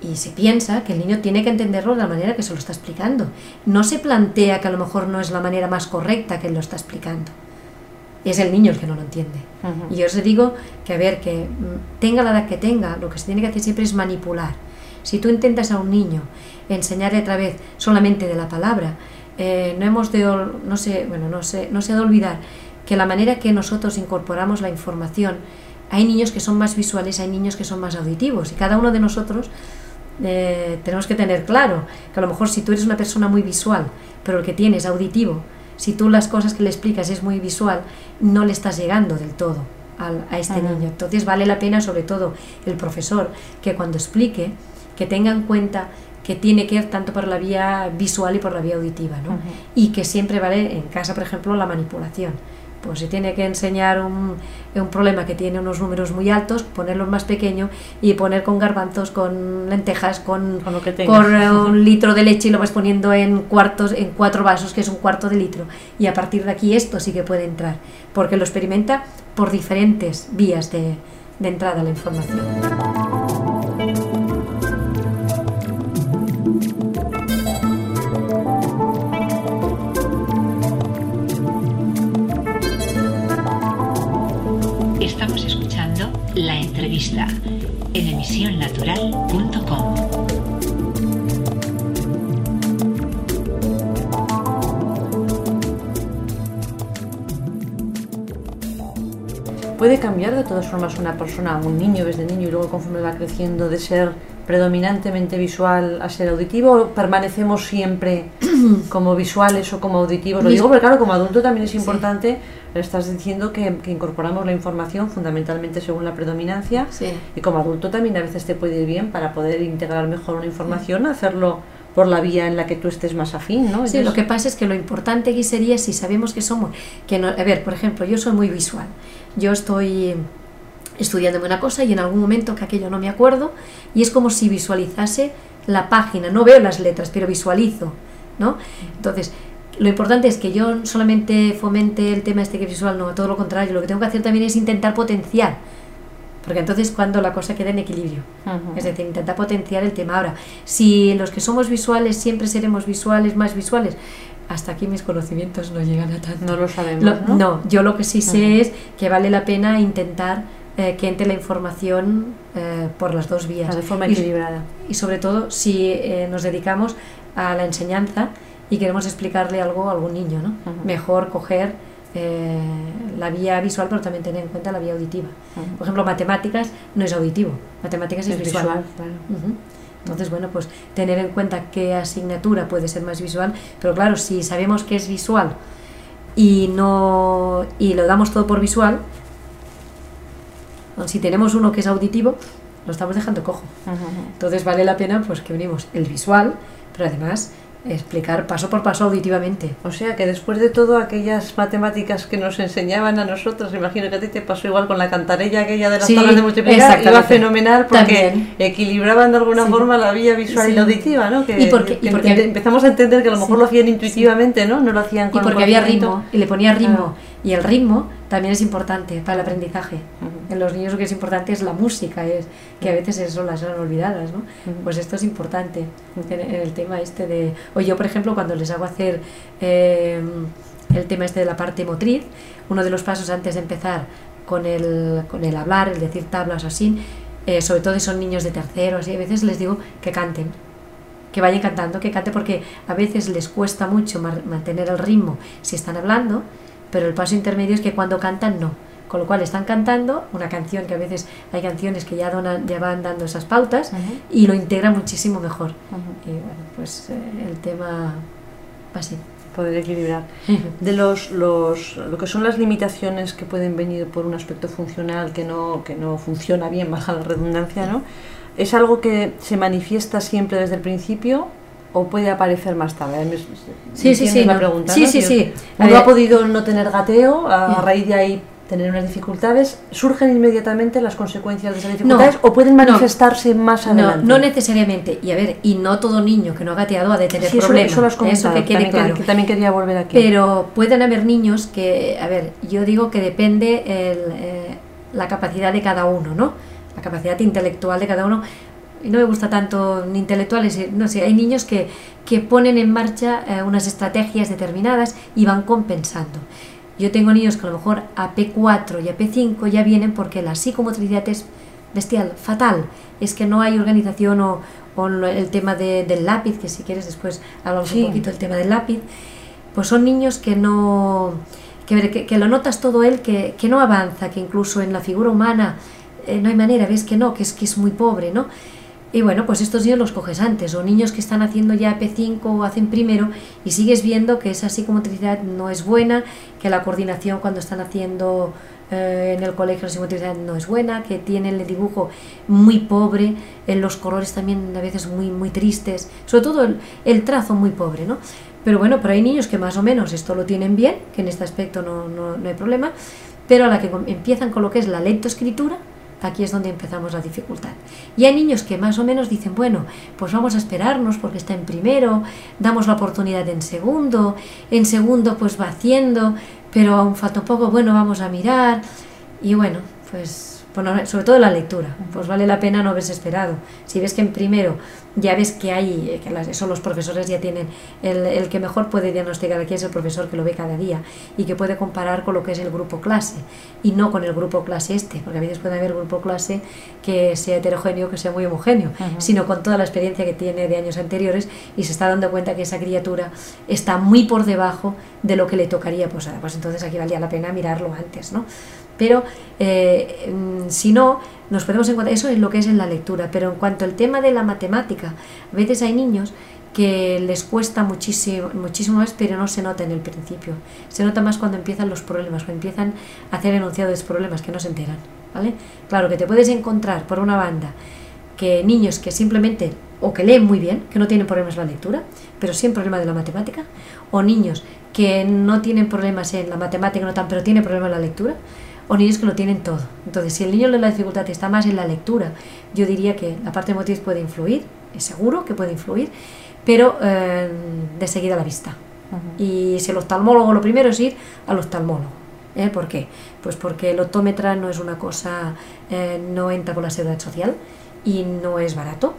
Speaker 3: y se piensa que el niño tiene que entenderlo de la manera que se lo está explicando. No se plantea que a lo mejor no es la manera más correcta que él lo está explicando. es el niño el que no lo entiende. Y yo os digo que, a ver, que mm, tenga la edad que tenga, lo que se tiene que hacer siempre es manipular. Si tú intentas a un niño enseñarle a través solamente de la palabra, eh, no hemos de, no sé, bueno, no sé, no se ha de olvidar que la manera que nosotros incorporamos la información, hay niños que son más visuales, hay niños que son más auditivos, y cada uno de nosotros eh, tenemos que tener claro que a lo mejor si tú eres una persona muy visual, pero el que tienes auditivo, si tú las cosas que le explicas es muy visual, no le estás llegando del todo a este niño. Entonces vale la pena, sobre todo el profesor, que cuando explique, que tenga en cuenta que tiene que ir tanto por la vía visual y por la vía auditiva, ¿no? Y que siempre vale en casa, por ejemplo, la manipulación. Pues si tiene que enseñar un, un problema que tiene unos números muy altos, ponerlo más pequeño y poner con garbanzos, con lentejas, con,
Speaker 2: Con lo que
Speaker 3: con, eh, un litro de leche y lo vas poniendo en cuartos, en cuatro vasos, que es un cuarto de litro. Y a partir de aquí esto sí que puede entrar, porque lo experimenta por diferentes vías de, de entrada a la información.
Speaker 1: La entrevista en emisionnatural.com.
Speaker 2: ¿Puede cambiar de todas formas una persona, un niño desde niño y luego conforme va creciendo de ser predominantemente visual a ser auditivo permanecemos siempre como visuales o como auditivos? Lo digo porque claro, como adulto también es importante, estás diciendo que, que incorporamos la información fundamentalmente según la predominancia
Speaker 3: Sí.
Speaker 2: y como adulto también a veces te puede ir bien para poder integrar mejor una información, hacerlo por la vía en la que tú estés más afín, ¿no?
Speaker 3: Sí,
Speaker 2: Entonces-
Speaker 3: lo que pasa es que lo importante aquí sería si sabemos que somos, que no, a ver, por ejemplo, yo soy muy visual. Yo estoy estudiándome una cosa y en algún momento que aquello no me acuerdo y es como si visualizase la página, no veo las letras, pero visualizo, ¿no? Entonces, lo importante es que yo solamente fomente el tema este que visual, no, todo lo contrario, lo que tengo que hacer también es intentar potenciar, porque entonces cuando la cosa queda en equilibrio. Es decir, intentar potenciar el tema. Ahora, si los que somos visuales siempre seremos visuales, más visuales, hasta aquí mis conocimientos no llegan a tanto.
Speaker 2: No lo sabemos,
Speaker 3: Lo-
Speaker 2: ¿no?
Speaker 3: no, yo lo que sí sé es que vale la pena intentar eh, que entre la información eh, por las dos vías.
Speaker 2: de forma
Speaker 3: Y-
Speaker 2: equilibrada.
Speaker 3: y sobre todo si eh, nos dedicamos a la enseñanza y queremos explicarle algo a algún niño, ¿no? Mejor coger eh, la vía visual, pero también tener en cuenta la vía auditiva. Por ejemplo, matemáticas no es auditivo, matemáticas es,
Speaker 2: Es
Speaker 3: visual.
Speaker 2: visual, claro.
Speaker 3: Entonces, bueno, pues tener en cuenta qué asignatura puede ser más visual, pero claro, si sabemos que es visual y no y lo damos todo por visual, si tenemos uno que es auditivo, lo estamos dejando cojo. Entonces vale la pena pues que unimos el visual, pero además explicar paso por paso auditivamente.
Speaker 2: O sea que después de todo aquellas matemáticas que nos enseñaban a nosotros, imagino que a ti te pasó igual con la cantarella aquella de las
Speaker 3: Sí,
Speaker 2: tablas de multiplicar, iba fenomenal porque
Speaker 3: También.
Speaker 2: equilibraban de alguna
Speaker 3: Sí.
Speaker 2: forma la vía visual y la auditiva, ¿no? Que,
Speaker 3: Y porque-
Speaker 2: que
Speaker 3: y porque-
Speaker 2: empezamos a entender que a lo mejor lo hacían intuitivamente, ¿no? No lo hacían
Speaker 3: Y
Speaker 2: con
Speaker 3: porque había ritmo, y le ponía ritmo. Y el ritmo también es importante para el aprendizaje. En los niños lo que es importante es la música, es que a veces eso las son olvidadas, ¿no? Pues esto es importante en, en el tema este de... O yo, por ejemplo, cuando les hago hacer eh, el tema este de la parte motriz, uno de los pasos antes de empezar con el, con el hablar, el decir tablas o así, eh, sobre todo si son niños de tercero, así, a veces les digo que canten, que vayan cantando, que cante porque a veces les cuesta mucho mantener el ritmo si están hablando, pero el paso intermedio es que cuando cantan no. Con lo cual están cantando una canción que a veces hay canciones que ya, donan, ya van dando esas pautas
Speaker 2: Ujú.
Speaker 3: y lo integra muchísimo mejor.
Speaker 2: Ujú.
Speaker 3: Y bueno, pues eh, el tema va así.
Speaker 2: Poder equilibrar. De los, los, lo que son las limitaciones que pueden venir por un aspecto funcional que no, que no funciona bien, baja la redundancia, ¿no? ¿Es algo que se manifiesta siempre desde el principio o puede aparecer más tarde? Me-
Speaker 3: Sí, sí,
Speaker 2: ¿entiendes
Speaker 3: sí,
Speaker 2: la
Speaker 3: no.
Speaker 2: pregunta,
Speaker 3: Sí,
Speaker 2: ¿no?
Speaker 3: sí, sí. A
Speaker 2: Uno
Speaker 3: ver.
Speaker 2: ha podido no tener gateo, a
Speaker 3: Mm.
Speaker 2: raíz de ahí tener unas dificultades. ¿Surgen inmediatamente las consecuencias de esas dificultades o pueden
Speaker 3: no.
Speaker 2: manifestarse más
Speaker 3: No,
Speaker 2: adelante?
Speaker 3: no necesariamente. Y a ver, y no todo niño que no ha gateado ha de tener
Speaker 2: Sí, eso,
Speaker 3: problemas.
Speaker 2: eso lo has comentado,
Speaker 3: que quede
Speaker 2: también,
Speaker 3: claro.
Speaker 2: que también quería volver aquí.
Speaker 3: Pero pueden haber niños que, a ver, yo digo que depende el, eh, la capacidad de cada uno, ¿no? La capacidad intelectual de cada uno. No me gusta tanto ni intelectuales, eh, no sé, hay niños que, que ponen en marcha eh, unas estrategias determinadas y van compensando. Yo tengo niños que a lo mejor a P4 y a P5 ya vienen porque la psicomotricidad es bestial, fatal. Es que no hay organización o, o el tema del lápiz, que si quieres después hablamos un poquito del tema del lápiz. Pues son niños que no... Que, que, lo notas todo él, que, que, no avanza, que incluso en la figura humana eh, no hay manera, ves que no, que es, que es muy pobre, ¿no? Y bueno, pues estos niños los coges antes, o niños que están haciendo ya P5 o hacen primero y sigues viendo que esa psicomotricidad no es buena, que la coordinación cuando están haciendo eh, en el colegio la psicomotricidad no es buena, que tienen el dibujo muy pobre, en los colores también a veces muy, muy tristes, sobre todo el, trazo muy pobre, ¿no? Pero bueno, pero hay niños que más o menos esto lo tienen bien, que en este aspecto no, no, no hay problema, pero a la que empiezan con lo que es la lectoescritura, aquí es donde empezamos la dificultad. Y hay niños que más o menos dicen, bueno, pues vamos a esperarnos porque está en primero, damos la oportunidad en segundo, en segundo pues va haciendo, pero aún falta un poco, bueno, vamos a mirar. Y bueno, pues sobre todo la lectura, pues vale la pena no haberse esperado. Si ves que en primero ya ves que hay, eh, que las, eso los profesores ya tienen, el, el, que mejor puede diagnosticar aquí es el profesor que lo ve cada día y que puede comparar con lo que es el grupo clase y no con el grupo clase este, porque a veces puede haber grupo clase que sea heterogéneo, que sea muy homogéneo, sino con toda la experiencia que tiene de años anteriores y se está dando cuenta que esa criatura está muy por debajo de lo que le tocaría, pues, pues entonces aquí valía la pena mirarlo antes, ¿no? Pero eh, si no, nos podemos encontrar, eso es lo que es en la lectura, pero en cuanto al tema de la matemática, a veces hay niños que les cuesta muchísimo, muchísimo más, pero no se nota en el principio. Se nota más cuando empiezan los problemas, cuando empiezan a hacer enunciados problemas que no se enteran. ¿vale? Claro que te puedes encontrar por una banda que niños que simplemente o que leen muy bien, que no tienen problemas en la lectura, pero sí en problema de la matemática, o niños que no tienen problemas en la matemática, no tan, pero tienen problemas en la lectura, o niños que lo tienen todo. Entonces, si el niño la dificultad está más en la lectura, yo diría que la parte motriz puede influir, es seguro que puede influir, pero eh, de seguida la vista. Uh -huh. Y si el oftalmólogo, lo primero es ir al oftalmólogo. ¿Eh? ¿Por qué? Pues porque el optómetra no es una cosa, eh, no entra por la seguridad social y no es barato.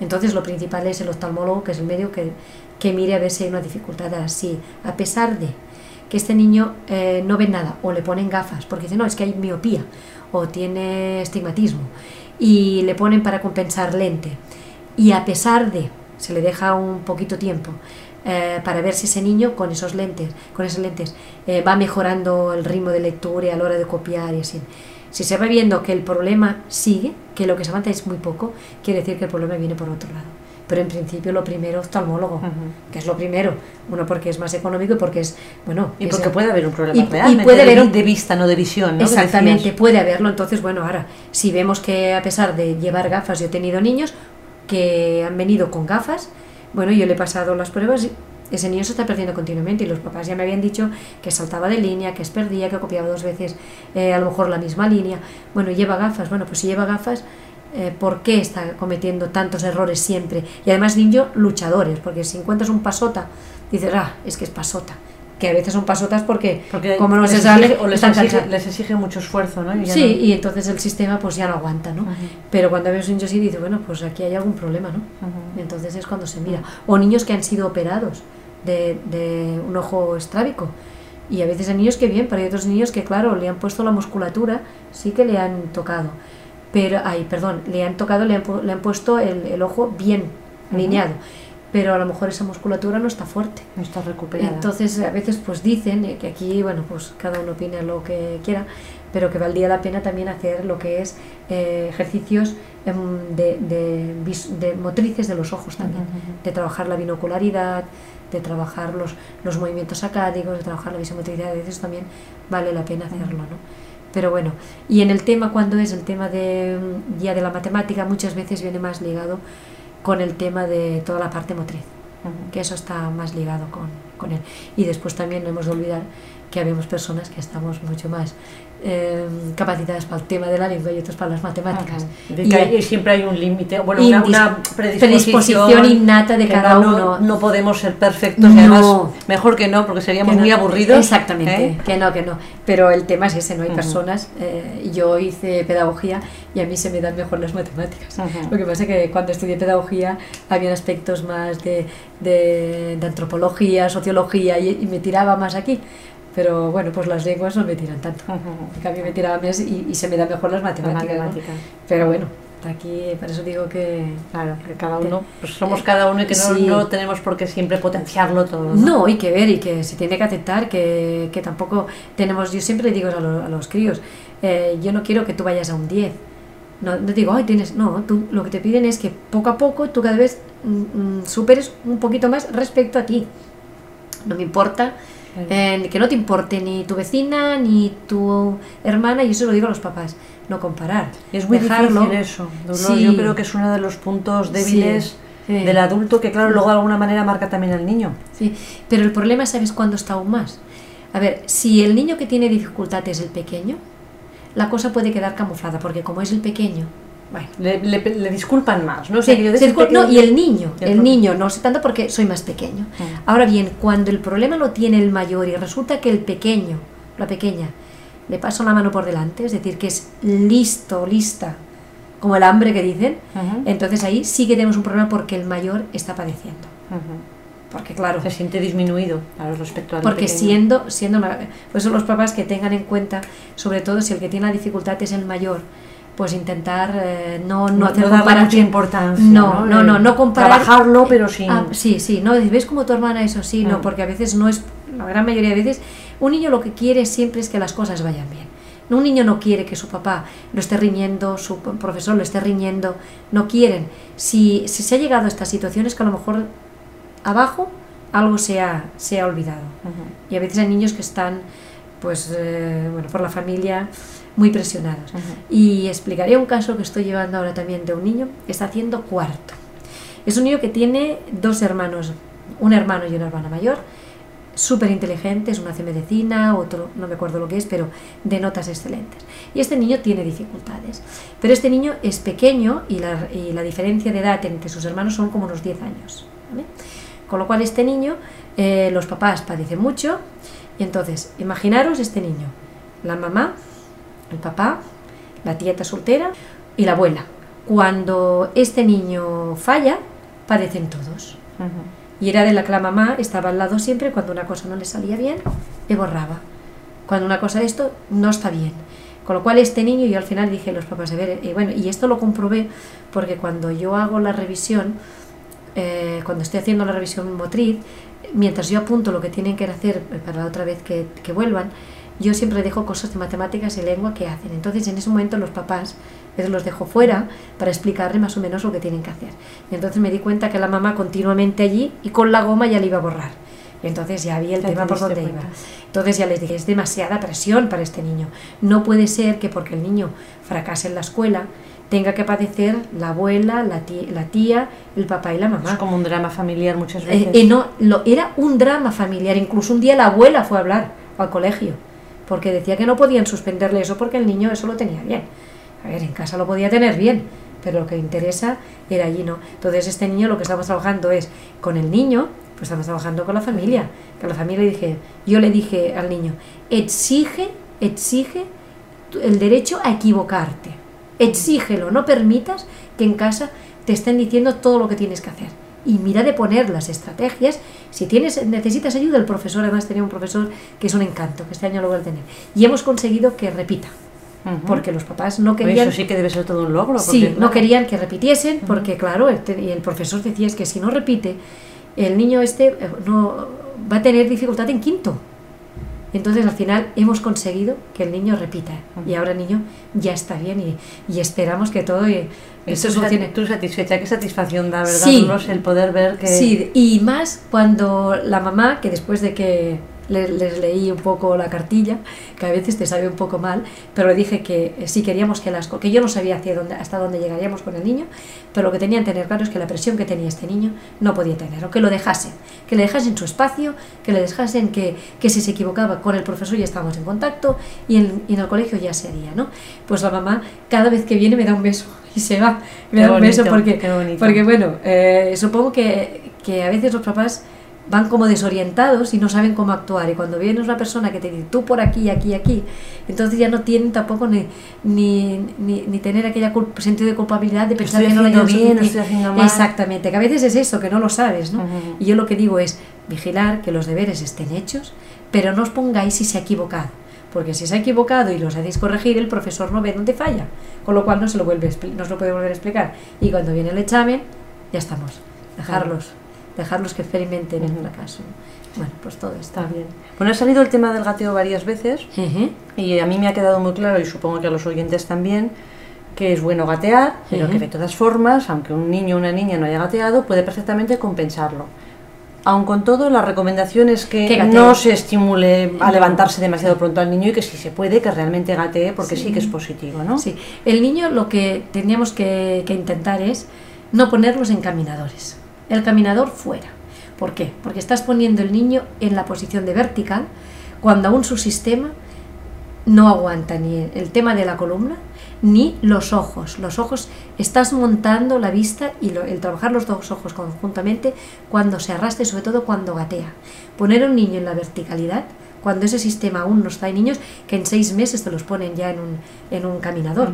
Speaker 3: Entonces lo principal es el oftalmólogo, que es el medio que, que mire a ver si hay una dificultad así, a pesar de que este niño eh, no ve nada o le ponen gafas porque dice no es que hay miopía o tiene estigmatismo y le ponen para compensar lente. Y a pesar de se le deja un poquito tiempo eh, para ver si ese niño con esos lentes con esos lentes eh, va mejorando el ritmo de lectura y a la hora de copiar y así. Si se va viendo que el problema sigue que lo que se avanza es muy poco quiere decir que el problema viene por otro lado pero en principio lo primero oftalmólogo, uh -huh. que es lo primero, uno porque es más económico y porque es, bueno...
Speaker 2: Y porque
Speaker 3: es,
Speaker 2: puede haber un problema
Speaker 3: y,
Speaker 2: real,
Speaker 3: y puede haber un,
Speaker 2: de vista, no de visión, ¿no?
Speaker 3: Exactamente, puede haberlo, entonces, bueno, ahora, si vemos que a pesar de llevar gafas, yo he tenido niños que han venido con gafas, bueno, yo le he pasado las pruebas y ese niño se está perdiendo continuamente y los papás ya me habían dicho que saltaba de línea, que es perdía, que copiaba dos veces eh, a lo mejor la misma línea. Bueno, lleva gafas, bueno, pues si lleva gafas eh, por qué está cometiendo tantos errores siempre. Y además niños luchadores, porque si encuentras un pasota, dices, ah, es que es pasota. Que a veces son pasotas porque,
Speaker 2: porque
Speaker 3: como no se
Speaker 2: sale, o les exige, les exige, mucho esfuerzo, ¿no?
Speaker 3: Y sí, no... y entonces el sistema pues ya no aguanta, ¿no? Pero cuando ves un niño así, dices, bueno, pues aquí hay algún problema, ¿no? Entonces es cuando se mira. O niños que han sido operados de, de un ojo estrábico. Y a veces hay niños que bien, pero hay otros niños que, claro, le han puesto la musculatura, sí que le han tocado pero, ay, perdón, le han tocado, le han, le han puesto el, el, ojo bien alineado, uh -huh. pero a lo mejor esa musculatura no está fuerte.
Speaker 2: No está recuperada.
Speaker 3: Entonces, a veces pues dicen que aquí, bueno, pues cada uno opina lo que quiera, pero que valdría la pena también hacer lo que es eh, ejercicios de, de, de, motrices de los ojos también, uh -huh. de trabajar la binocularidad, de trabajar los, los movimientos acádicos, de trabajar la visomotricidad, a veces también vale la pena hacerlo, ¿no? Pero bueno, y en el tema, cuando es el tema de, ya de la matemática, muchas veces viene más ligado con el tema de toda la parte motriz, uh -huh. que eso está más ligado con, con, él. Y después también no hemos de olvidar que habemos personas que estamos mucho más eh, capacitadas para el tema de la lengua y otras para las matemáticas.
Speaker 2: Uh -huh. y, hay, siempre hay un límite, bueno, una, una predisposición,
Speaker 3: predisposición, innata de cada
Speaker 2: no,
Speaker 3: uno.
Speaker 2: No, podemos ser perfectos, no. y además mejor que no, porque seríamos
Speaker 3: no,
Speaker 2: muy aburridos.
Speaker 3: Exactamente,
Speaker 2: ¿eh?
Speaker 3: que no, que no. Pero el tema es ese, no hay uh -huh. personas. Eh, yo hice pedagogía y a mí se me dan mejor las matemáticas. Uh -huh. Lo que pasa es que cuando estudié pedagogía había aspectos más de, de, de antropología, sociología y, y me tiraba más aquí Pero bueno, pues las lenguas no me tiran tanto. En cambio me tiraban más y, y se me da mejor las matemáticas. ¿no?
Speaker 2: matemática.
Speaker 3: Pero bueno, aquí, por eso digo que...
Speaker 2: Claro, que cada uno, pues somos cada uno y que no,
Speaker 3: Sí.
Speaker 2: no tenemos por qué siempre potenciarlo todo.
Speaker 3: No, hay que ver y que se tiene que aceptar que, que tampoco tenemos, yo siempre digo a, lo- a los críos, eh, yo no quiero que tú vayas a un 10. No, no digo, ay, tienes, no, tú lo que te piden es que poco a poco tú cada vez mm, mm, superes un poquito más respecto a ti. No me importa,
Speaker 2: Claro.
Speaker 3: eh, que no te importe ni tu vecina ni tu hermana, y eso lo digo a los papás, no comparar.
Speaker 2: Es muy
Speaker 3: dejarlo.
Speaker 2: difícil eso. Dolor.
Speaker 3: Sí.
Speaker 2: Yo creo que es uno de los puntos débiles
Speaker 3: Sí, sí.
Speaker 2: del adulto que, claro, luego de alguna manera marca también al niño.
Speaker 3: Sí, pero el problema, ¿sabes cuándo está aún más? A ver, si el niño que tiene dificultad es el pequeño, la cosa puede quedar camuflada, porque como es el pequeño, bueno.
Speaker 2: Le, le- le disculpan más, ¿no? O
Speaker 3: Sí,
Speaker 2: sea, ese
Speaker 3: discul- no, y el niño,
Speaker 2: el
Speaker 3: el niño, no sé tanto porque soy más pequeño.
Speaker 2: Mm.
Speaker 3: Ahora bien, cuando el problema lo tiene el mayor y resulta que el pequeño, la pequeña, le paso la mano por delante, es decir, que es listo, lista, como el hambre que dicen,
Speaker 2: Ujú.
Speaker 3: entonces ahí sí que tenemos un problema porque el mayor está padeciendo.
Speaker 2: Ujú.
Speaker 3: Porque claro,
Speaker 2: Se siente disminuido claro, respecto al
Speaker 3: porque
Speaker 2: pequeño.
Speaker 3: siendo, siendo pues son los papás que tengan en cuenta, sobre todo si el que tiene la dificultad es el mayor, pues intentar eh, no, no,
Speaker 2: no,
Speaker 3: hacer
Speaker 2: no darle mucha importancia.
Speaker 3: No, no, no, no comparar.
Speaker 2: Trabajarlo, pero sin.
Speaker 3: Ah, sí, sí, no, ves como tu hermana eso sí, no,
Speaker 2: Mm.
Speaker 3: porque a veces no es, la gran mayoría de veces, un niño lo que quiere siempre es que las cosas vayan bien. Un niño no quiere que su papá lo esté riñendo, su profesor lo esté riñendo, no quieren. Si, si se ha llegado a estas situaciones que a lo mejor abajo algo se ha, se ha olvidado. Y a veces hay niños que están, pues, eh, bueno, por la familia muy presionados. Y explicaré un caso que estoy llevando ahora también de un niño que está haciendo cuarto. Es un niño que tiene dos hermanos, un hermano y una hermana mayor, súper inteligentes, uno hace medicina, otro no me acuerdo lo que es, pero de notas excelentes. Y este niño tiene dificultades. Pero este niño es pequeño y la, y la diferencia de edad entre sus hermanos son como unos 10 años. ¿vale? Con lo cual este niño, eh, los papás padecen mucho y entonces, imaginaros este niño, la mamá, el papá, la tieta soltera y la abuela. Cuando este niño falla, padecen todos. Y era de la que la mamá estaba al lado siempre, cuando una cosa no le salía bien, le borraba. Cuando una cosa de esto no está bien. Con lo cual este niño, yo al final dije a los papás, a ver, y bueno, y esto lo comprobé porque cuando yo hago la revisión, eh, cuando estoy haciendo la revisión motriz, mientras yo apunto lo que tienen que hacer para la otra vez que, que vuelvan, yo siempre dejo cosas de matemáticas y lengua que hacen. Entonces en ese momento los papás veces los dejo fuera para explicarle más o menos lo que tienen que hacer. Y entonces me di cuenta que la mamá continuamente allí y con la goma ya le iba a borrar. Y entonces ya vi el tema
Speaker 2: te
Speaker 3: por donde iba. Entonces ya les dije, es demasiada presión para este niño. No puede ser que porque el niño fracase en la escuela tenga que padecer la abuela, la tía, la tía el papá y la
Speaker 2: Es
Speaker 3: mamá.
Speaker 2: como un drama familiar muchas
Speaker 3: Eh,
Speaker 2: veces.
Speaker 3: eh, no, lo, era un drama familiar. Incluso un día la abuela fue a hablar al colegio porque decía que no podían suspenderle eso porque el niño eso lo tenía bien. A ver, en casa lo podía tener bien, pero lo que interesa era allí no. Entonces este niño lo que estamos trabajando es con el niño, pues estamos trabajando con la familia. Con la familia dije, yo le dije al niño, exige, exige el derecho a equivocarte. Exígelo, no permitas que en casa te estén diciendo todo lo que tienes que hacer. Y mira de poner las estrategias. Si tienes, necesitas ayuda, el profesor, además tenía un profesor que es un encanto, que este año lo voy a tener. Y hemos conseguido que repita, porque los papás no
Speaker 2: Oye,
Speaker 3: querían...
Speaker 2: Eso sí que debe ser todo un logro.
Speaker 3: Sí, no querían que repitiesen, porque claro, el, el profesor decía es que si no repite, el niño este eh, no va a tener dificultad en quinto. Entonces al final hemos conseguido que el niño repita y ahora el niño ya está bien y, y esperamos que todo y, se
Speaker 2: tú,
Speaker 3: solucione.
Speaker 2: tú satisfecha, qué satisfacción da, ¿verdad?
Speaker 3: Sí.
Speaker 2: El poder ver que...
Speaker 3: Sí, y más cuando la mamá, que después de que le- les, leí un poco la cartilla, que a veces te sabe un poco mal, pero le dije que eh, sí queríamos que las que yo no sabía hacia dónde, hasta dónde llegaríamos con el niño, pero lo que tenían que tener claro es que la presión que tenía este niño no podía tener, o que lo dejasen, que le dejasen su espacio, que le dejasen que, que si se equivocaba con el profesor ya estábamos en contacto y en, y en el colegio ya se haría, ¿no? Pues la mamá cada vez que viene me da un beso y se va, me
Speaker 2: Qué
Speaker 3: da un beso porque, porque bueno, eh, supongo que, que a veces los papás van como desorientados y no saben cómo actuar. Y cuando viene una persona que te dice tú por aquí, aquí, aquí, entonces ya no tienen tampoco ni, ni, ni, ni tener aquella sentido de culpabilidad de pensar
Speaker 2: Estoy
Speaker 3: que no lo
Speaker 2: bien,
Speaker 3: suficiente.
Speaker 2: estoy haciendo mal.
Speaker 3: Exactamente, que a veces es eso, que no lo sabes, ¿no? Y yo lo que digo es vigilar que los deberes estén hechos, pero no os pongáis si se ha equivocado, porque si se ha equivocado y los hacéis corregir, el profesor no ve dónde falla, con lo cual no se lo, vuelve, no se lo puede volver a explicar. Y cuando viene el examen, ya estamos, dejarlos, dejarlos que experimenten en el caso. Bueno, pues todo está bien.
Speaker 2: Bueno, ha salido el tema del gateo varias veces y a mí me ha quedado muy claro y supongo que a los oyentes también que es bueno gatear, pero que de todas formas, aunque un niño o una niña no haya gateado, puede perfectamente compensarlo. Aun con todo, la recomendación es que, no se estimule a levantarse demasiado pronto al niño y que si se puede, que realmente gatee, porque sí, que es positivo, ¿no?
Speaker 3: Sí, el niño lo que teníamos que, que intentar es no ponerlos en caminadores. El caminador fuera. ¿Por qué? Porque estás poniendo el niño en la posición de vertical cuando aún su sistema no aguanta ni el tema de la columna ni los ojos. Los ojos estás montando la vista y el trabajar los dos ojos conjuntamente cuando se arrastre, sobre todo cuando gatea. Poner a un niño en la verticalidad, cuando ese sistema aún no está, hay niños que en seis meses te los ponen ya en un, en un caminador.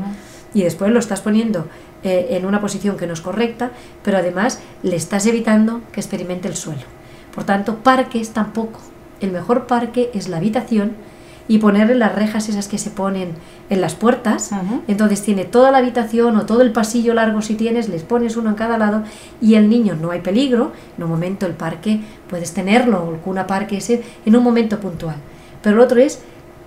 Speaker 3: Y después lo estás poniendo eh, en una posición que no es correcta, pero además le estás evitando que experimente el suelo. Por tanto, parques tampoco. El mejor parque es la habitación y ponerle las rejas esas que se ponen en las puertas. Entonces tiene toda la habitación o todo el pasillo largo si tienes, les pones uno en cada lado y el niño no hay peligro. En un momento el parque puedes tenerlo, o alguna parque ese, en un momento puntual. Pero el otro es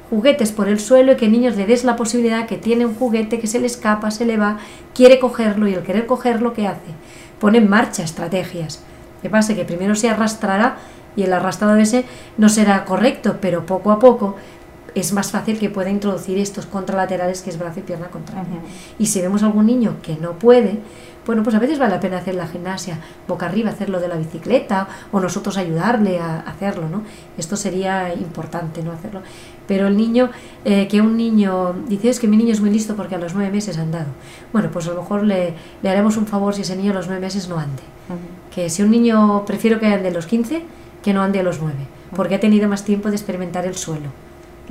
Speaker 3: juguetes por el suelo y que niños le des la posibilidad que tiene un juguete que se le escapa, se le va, quiere cogerlo y el querer cogerlo, ¿qué hace? Pone en marcha estrategias. ¿Qué pasa? Que primero se arrastrará y el arrastrado ese no será correcto, pero poco a poco es más fácil que pueda introducir estos contralaterales que es brazo y pierna contraria. Y si vemos algún niño que no puede, bueno, pues a veces vale la pena hacer la gimnasia boca arriba, hacerlo de la bicicleta o nosotros ayudarle a hacerlo, ¿no? Esto sería importante, ¿no? Hacerlo. Pero el niño, eh, que un niño dice, es que mi niño es muy listo porque a los nueve meses ha andado. Bueno, pues a lo mejor le, le haremos un favor si ese niño a los nueve meses no ande. Que si un niño, prefiero que ande a los quince que no ande a los nueve, porque ha tenido más tiempo de experimentar el suelo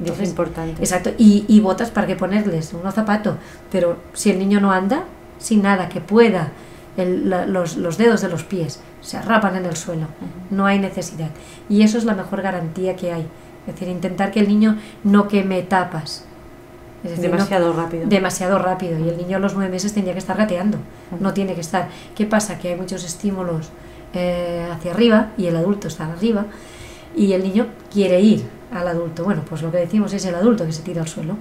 Speaker 2: es importante.
Speaker 3: Exacto, y, y, botas para que ponerles, unos zapatos. Pero si el niño no anda, sin nada que pueda, los, los, dedos de los pies se arrapan en el suelo, no hay necesidad. Y eso es la mejor garantía que hay. Es decir, intentar que el niño no queme etapas.
Speaker 2: Es demasiado rápido.
Speaker 3: Demasiado rápido. Y el niño a los nueve meses tendría que estar gateando, no tiene que estar. ¿Qué pasa? Que hay muchos estímulos eh, hacia arriba y el adulto está arriba y el niño quiere ir al adulto. Bueno, pues lo que decimos es el adulto que se tira al suelo.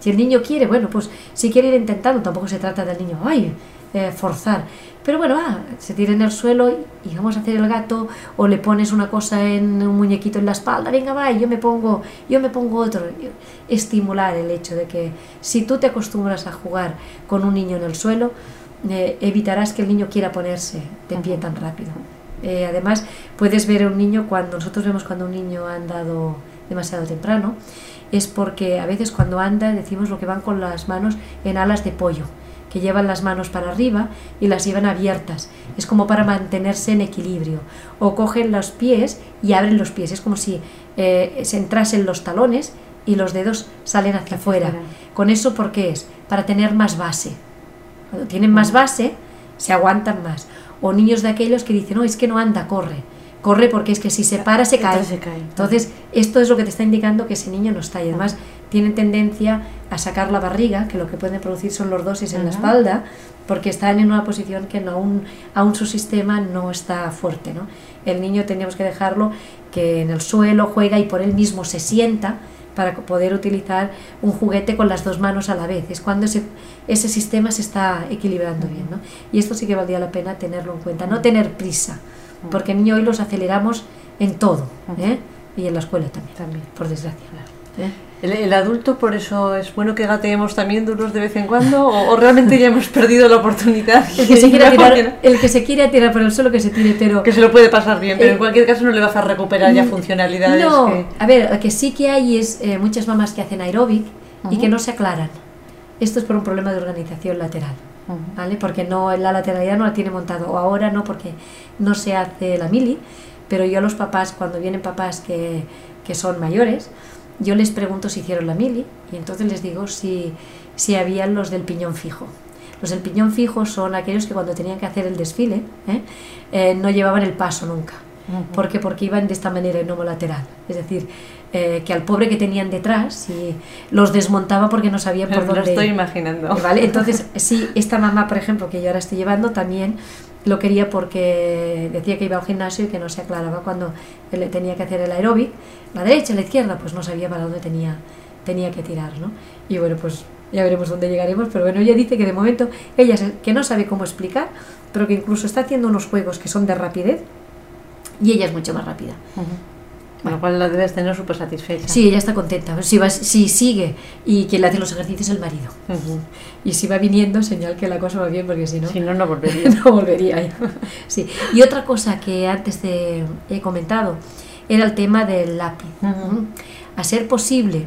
Speaker 3: Si el niño quiere, bueno, pues si quiere ir intentando, tampoco se trata del niño, ay, eh, forzar. Pero bueno, ah, se tira en el suelo y vamos a hacer el gato, o le pones una cosa en un muñequito en la espalda, venga, va, y yo me pongo, yo me pongo otro. Estimular el hecho de que si tú te acostumbras a jugar con un niño en el suelo, eh, evitarás que el niño quiera ponerse de pie tan rápido. Eh, además, puedes ver a un niño cuando nosotros vemos cuando un niño ha andado demasiado temprano, es porque a veces cuando anda decimos lo que van con las manos en alas de pollo, que llevan las manos para arriba y las llevan abiertas. Es como para mantenerse en equilibrio. O cogen los pies y abren los pies. Es como si eh, se entrasen los talones y los dedos salen hacia afuera. Con eso, ¿por qué es? Para tener más base. Cuando tienen más base, se aguantan más. O niños de aquellos que dicen, no, es que no anda, corre corre porque es que si se para se cae. Entonces, esto es lo que te está indicando que ese niño no está y además tiene tendencia a sacar la barriga, que lo que puede producir son los dosis en la espalda, porque están en una posición que no, aún, aún su sistema no está fuerte. ¿no? El niño tenemos que dejarlo que en el suelo juega y por él mismo se sienta para poder utilizar un juguete con las dos manos a la vez. Es cuando ese, ese sistema se está equilibrando bien. ¿no? Y esto sí que valdría la pena tenerlo en cuenta, no tener prisa porque el niño hoy los aceleramos en todo, ¿eh? y en la escuela también, también. por desgracia.
Speaker 2: ¿eh? El, adulto, por eso es bueno que gateemos también duros de vez en cuando, o, realmente ya hemos perdido la oportunidad.
Speaker 3: El que, se quiera tirar, el que se quiera tirar por el suelo, que se tire, pero.
Speaker 2: Que se lo puede pasar bien, pero en cualquier caso no le vas a recuperar ya funcionalidades.
Speaker 3: No, a ver, lo que sí que hay es eh, muchas mamás que hacen aeróbic y que no se aclaran. Esto es por un problema de organización lateral. ¿vale? Porque no, la lateralidad no la tiene montado, o ahora no, porque no se hace la mili, pero yo a los papás, cuando vienen papás que, que son mayores, yo les pregunto si hicieron la mili y entonces les digo si, si habían los del piñón fijo. Los del piñón fijo son aquellos que cuando tenían que hacer el desfile ¿eh? Eh, no llevaban el paso nunca. ¿Por qué? Porque iban de esta manera en homo lateral. Es decir, eh, que al pobre que tenían detrás y los desmontaba porque no sabían por dónde.
Speaker 2: Lo estoy imaginando.
Speaker 3: ¿Vale? Entonces, sí, esta mamá, por ejemplo, que yo ahora estoy llevando, también lo quería porque decía que iba al gimnasio y que no se aclaraba cuando él tenía que hacer el aeróbic, la derecha, la izquierda, pues no sabía para dónde tenía, tenía que tirar, ¿no? Y bueno, pues ya veremos dónde llegaremos, pero bueno, ella dice que de momento ella que no sabe cómo explicar, pero que incluso está haciendo unos juegos que son de rapidez y ella es mucho más rápida.
Speaker 2: Con lo cual la debes tener súper satisfecha.
Speaker 3: Sí, ella está contenta. Si, va, si sigue y quien le hace los ejercicios es el marido. Y si va viniendo, señal que la cosa va bien, porque si no...
Speaker 2: Si no, no volvería.
Speaker 3: no volvería. sí. Y otra cosa que antes te he comentado era el tema del lápiz. A ser posible,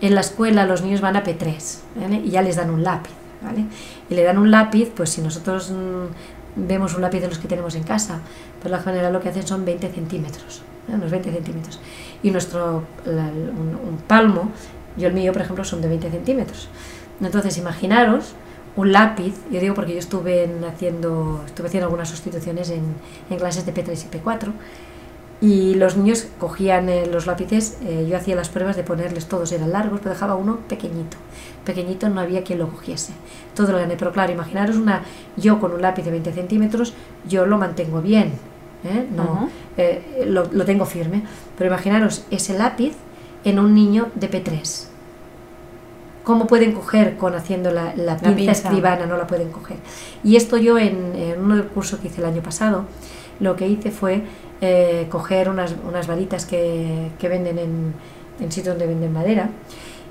Speaker 3: en la escuela los niños van a P3 y ya les dan un lápiz. ¿vale? Y le dan un lápiz, pues si nosotros mm, vemos un lápiz de los que tenemos en casa, pues la general lo que hacen son 20 centímetros unos 20 centímetros. Y nuestro, un, palmo, yo el mío, por ejemplo, son de 20 centímetros. Entonces, imaginaros un lápiz, yo digo porque yo estuve haciendo, estuve haciendo algunas sustituciones en, en, clases de P3 y P4, y los niños cogían eh, los lápices, eh, yo hacía las pruebas de ponerles, todos eran largos, pero dejaba uno pequeñito. Pequeñito no había quien lo cogiese. Todo lo gané, pero claro, imaginaros una, yo con un lápiz de 20 centímetros, yo lo mantengo bien, ¿eh? no, eh, lo, tengo firme. Pero imaginaros ese lápiz en un niño de P3. ¿Cómo pueden coger con haciendo la, la, pinza, escribana? No la pueden coger. Y esto yo en, uno del curso que hice el año pasado, lo que hice fue eh, coger unas, unas varitas que, que venden en, en sitios donde venden madera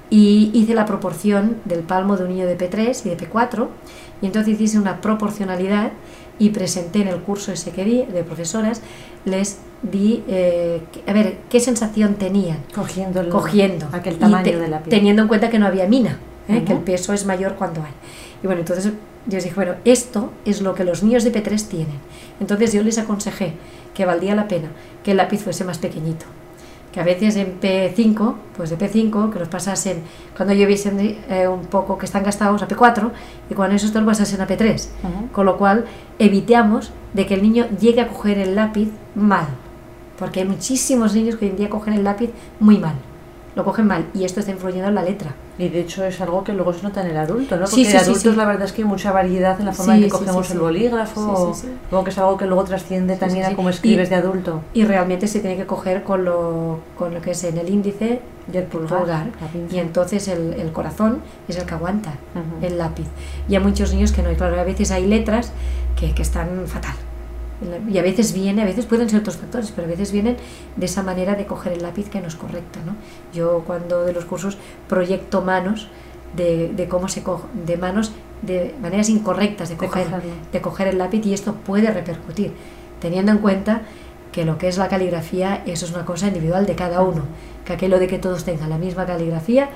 Speaker 3: y hice la proporción del palmo de un niño de P3 y de P4 y entonces hice una proporcionalidad y presenté en el curso ese que di de profesoras, les di, eh, a ver, qué sensación tenían
Speaker 2: cogiendo,
Speaker 3: cogiendo
Speaker 2: aquel tamaño de la piel.
Speaker 3: Teniendo en cuenta que no había mina, ¿eh? que el peso es mayor cuando hay. Y bueno, entonces yo les dije, bueno, esto es lo que los niños de P3 tienen. Entonces yo les aconsejé que valdría la pena que el lápiz fuese más pequeñito que a veces en P5, pues de P5, que los pasasen, cuando lloviesen eh, un poco que están gastados a P4, y cuando esos los pasasen a P3. Con lo cual, evitamos de que el niño llegue a coger el lápiz mal. Porque hay muchísimos niños que hoy en día cogen el lápiz muy mal lo cogen mal y esto está influyendo en la letra.
Speaker 2: Y de hecho es algo que luego se nota en el adulto, ¿no? Porque sí, sí, adultos la verdad es que hay mucha variedad en la forma en que cogemos el bolígrafo, luego que es algo que luego trasciende también a cómo escribes de adulto.
Speaker 3: Y realmente se tiene que coger con lo, con lo que es en el índice y el pulgar, y entonces el, el, corazón es el que aguanta el lápiz. Y hay muchos niños que no, y claro, a veces hay letras que, que están fatal y a veces viene, a veces pueden ser otros factores, pero a veces vienen de esa manera de coger el lápiz que no es correcta. ¿no? Yo cuando de los cursos proyecto manos de, de cómo se coge, de manos, de maneras incorrectas de coger, de, coger el lápiz y esto puede repercutir, teniendo en cuenta que lo que es la caligrafía, eso es una cosa individual de cada uno, que aquello de que todos tengan la misma caligrafía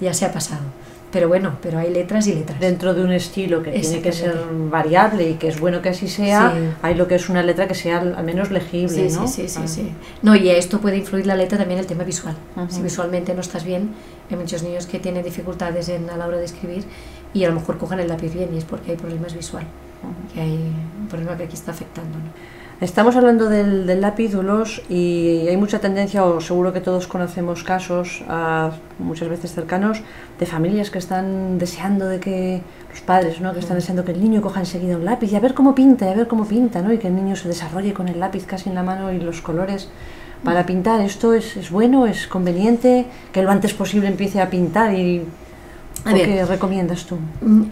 Speaker 3: ya se ha pasado pero bueno, pero hay letras y letras.
Speaker 2: Dentro de un estilo que tiene que ser variable y que es bueno que así sea, hay lo que es una letra que sea al, menos legible,
Speaker 3: ¿no? Sí, sí, sí, No, y esto puede influir la letra también el tema visual. Si visualmente no estás bien, hay muchos niños que tienen dificultades en, a la hora de escribir y a lo mejor cogen el lápiz bien y es porque hay problemas visual, que hay un problema que aquí está afectando, ¿no?
Speaker 2: Estamos hablando del, lápiz dulos y hay mucha tendencia, o seguro que todos conocemos casos, muchas veces cercanos, de familias que están deseando de que los padres, ¿no? que están deseando que el niño coja enseguida un lápiz y a ver cómo pinta, a ver cómo pinta, ¿no? y que el niño se desarrolle con el lápiz casi en la mano y los colores para pintar. ¿Esto es, es bueno, es conveniente, que lo antes posible empiece a pintar? y ¿Qué recomiendas tú? Mm,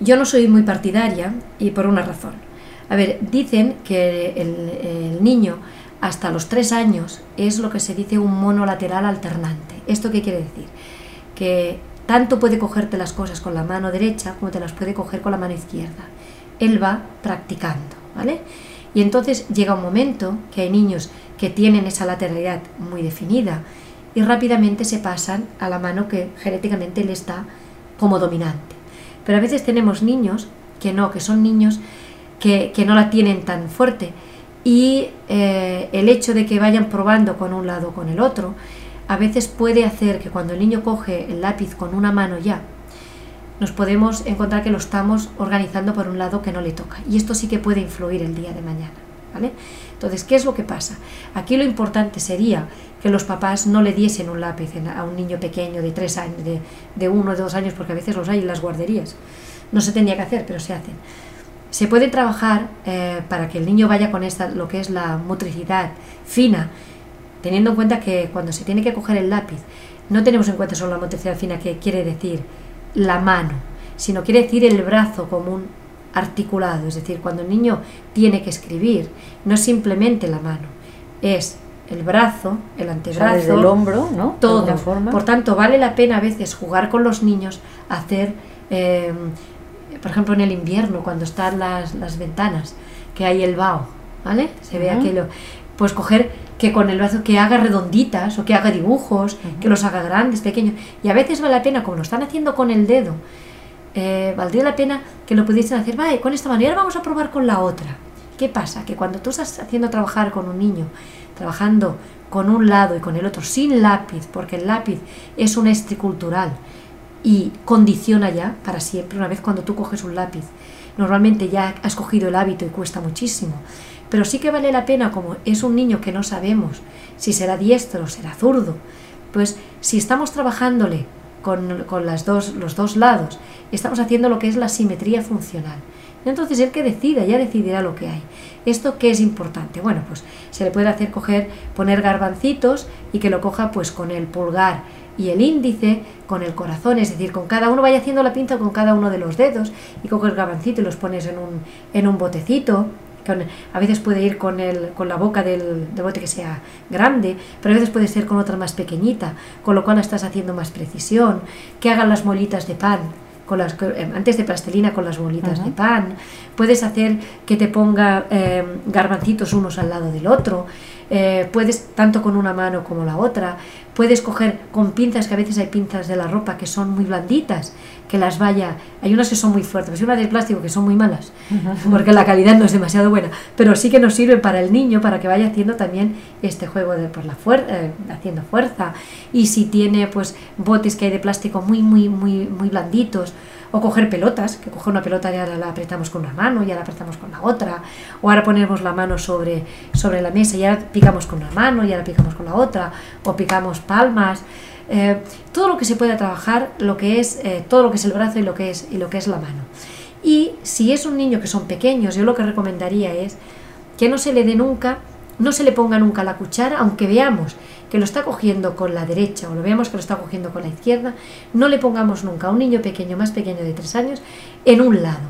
Speaker 3: yo no soy muy partidaria y por una razón. A ver, dicen que el, niño hasta los tres años es lo que se dice un mono lateral alternante. ¿Esto qué quiere decir? Que tanto puede cogerte las cosas con la mano derecha como te las puede coger con la mano izquierda. Él va practicando, ¿vale? Y entonces llega un momento que hay niños que tienen esa lateralidad muy definida y rápidamente se pasan a la mano que genéticamente le está como dominante. Pero a veces tenemos niños que no, que son niños que, no la tienen tan fuerte. Y eh, el hecho de que vayan probando con un lado o con el otro, a veces puede hacer que cuando el niño coge el lápiz con una mano ya, nos podemos encontrar que lo estamos organizando por un lado que no le toca. Y esto sí que puede influir el día de mañana. ¿vale? Entonces, ¿qué es lo que pasa? Aquí lo importante sería que los papás no le diesen un lápiz a un niño pequeño de tres años, de, uno o dos años, porque a veces los hay en las guarderías. No se tendría que hacer, pero se hacen. Se puede trabajar eh, para que el niño vaya con esta, lo que es la motricidad fina, teniendo en cuenta que cuando se tiene que coger el lápiz, no tenemos en cuenta solo la motricidad fina, que quiere decir la mano, sino quiere decir el brazo como un articulado. Es decir, cuando el niño tiene que escribir, no es simplemente la mano, es el brazo, el antebrazo,
Speaker 2: el hombro, ¿no?
Speaker 3: Todo. Por tanto, vale la pena a veces jugar con los niños, hacer, em, por ejemplo, en el invierno, cuando están las, las ventanas, que hay el vaho, ¿vale? Se ve aquello. Pues coger que con el brazo que haga redonditas o que haga dibujos, que los haga grandes, pequeños. Y a veces vale la pena, como lo están haciendo con el dedo, eh, valdría la pena que lo pudiesen hacer, vale, con esta manera vamos a probar con la otra. ¿Qué pasa? Que cuando tú estás haciendo trabajar con un niño, trabajando con un lado y con el otro sin lápiz, porque el lápiz es un estricultural y condiciona ya para siempre, una vez cuando tú coges un lápiz, normalmente ya has cogido el hábito y cuesta muchísimo. Pero sí que vale la pena, como es un niño que no sabemos si será diestro o será zurdo, pues si estamos trabajándole con, con las dos, los dos lados, estamos haciendo lo que es la simetría funcional. Entonces el que decida ya decidirá lo que hay. ¿Esto qué es importante? Bueno, pues se le puede hacer coger, poner garbancitos y que lo coja pues con el pulgar y el índice, con el corazón, es decir, con cada uno vaya haciendo la pinza con cada uno de los dedos y coges el garbancito y los pones en un, en un botecito. a veces puede ir con, el, con la boca del, del, bote que sea grande, pero a veces puede ser con otra más pequeñita, con lo cual estás haciendo más precisión. Que hagan las molitas de pan, con las, eh, antes de plastelina con las bolitas de pan, puedes hacer que te ponga eh, garbancitos unos al lado del otro, eh, puedes tanto con una mano como la otra, puedes coger con pinzas, que a veces hay pinzas de la ropa que son muy blanditas, que las vaya, hay unas que son muy fuertes, hay unas de plástico que son muy malas, porque la calidad no es demasiado buena, pero sí que nos sirve para el niño, para que vaya haciendo también este juego de por la fuerza, haciendo fuerza, y si tiene pues botes que hay de plástico muy, muy, muy, muy blanditos, o coger pelotas, que coger una pelota y ahora la apretamos con una mano y ahora la apretamos con la otra, o ahora ponemos la mano sobre, sobre la mesa y ahora picamos con una mano y ahora picamos con la otra, o picamos palmas, eh, todo lo que se pueda trabajar, lo que es, eh, todo lo que es el brazo y lo que es, y lo que es la mano. Y si es un niño que son pequeños, yo lo que recomendaría es que no se le dé nunca, no se le ponga nunca la cuchara, aunque veamos que lo está cogiendo con la derecha o lo veamos que lo está cogiendo con la izquierda, no le pongamos nunca a un niño pequeño, más pequeño de tres años, en un lado.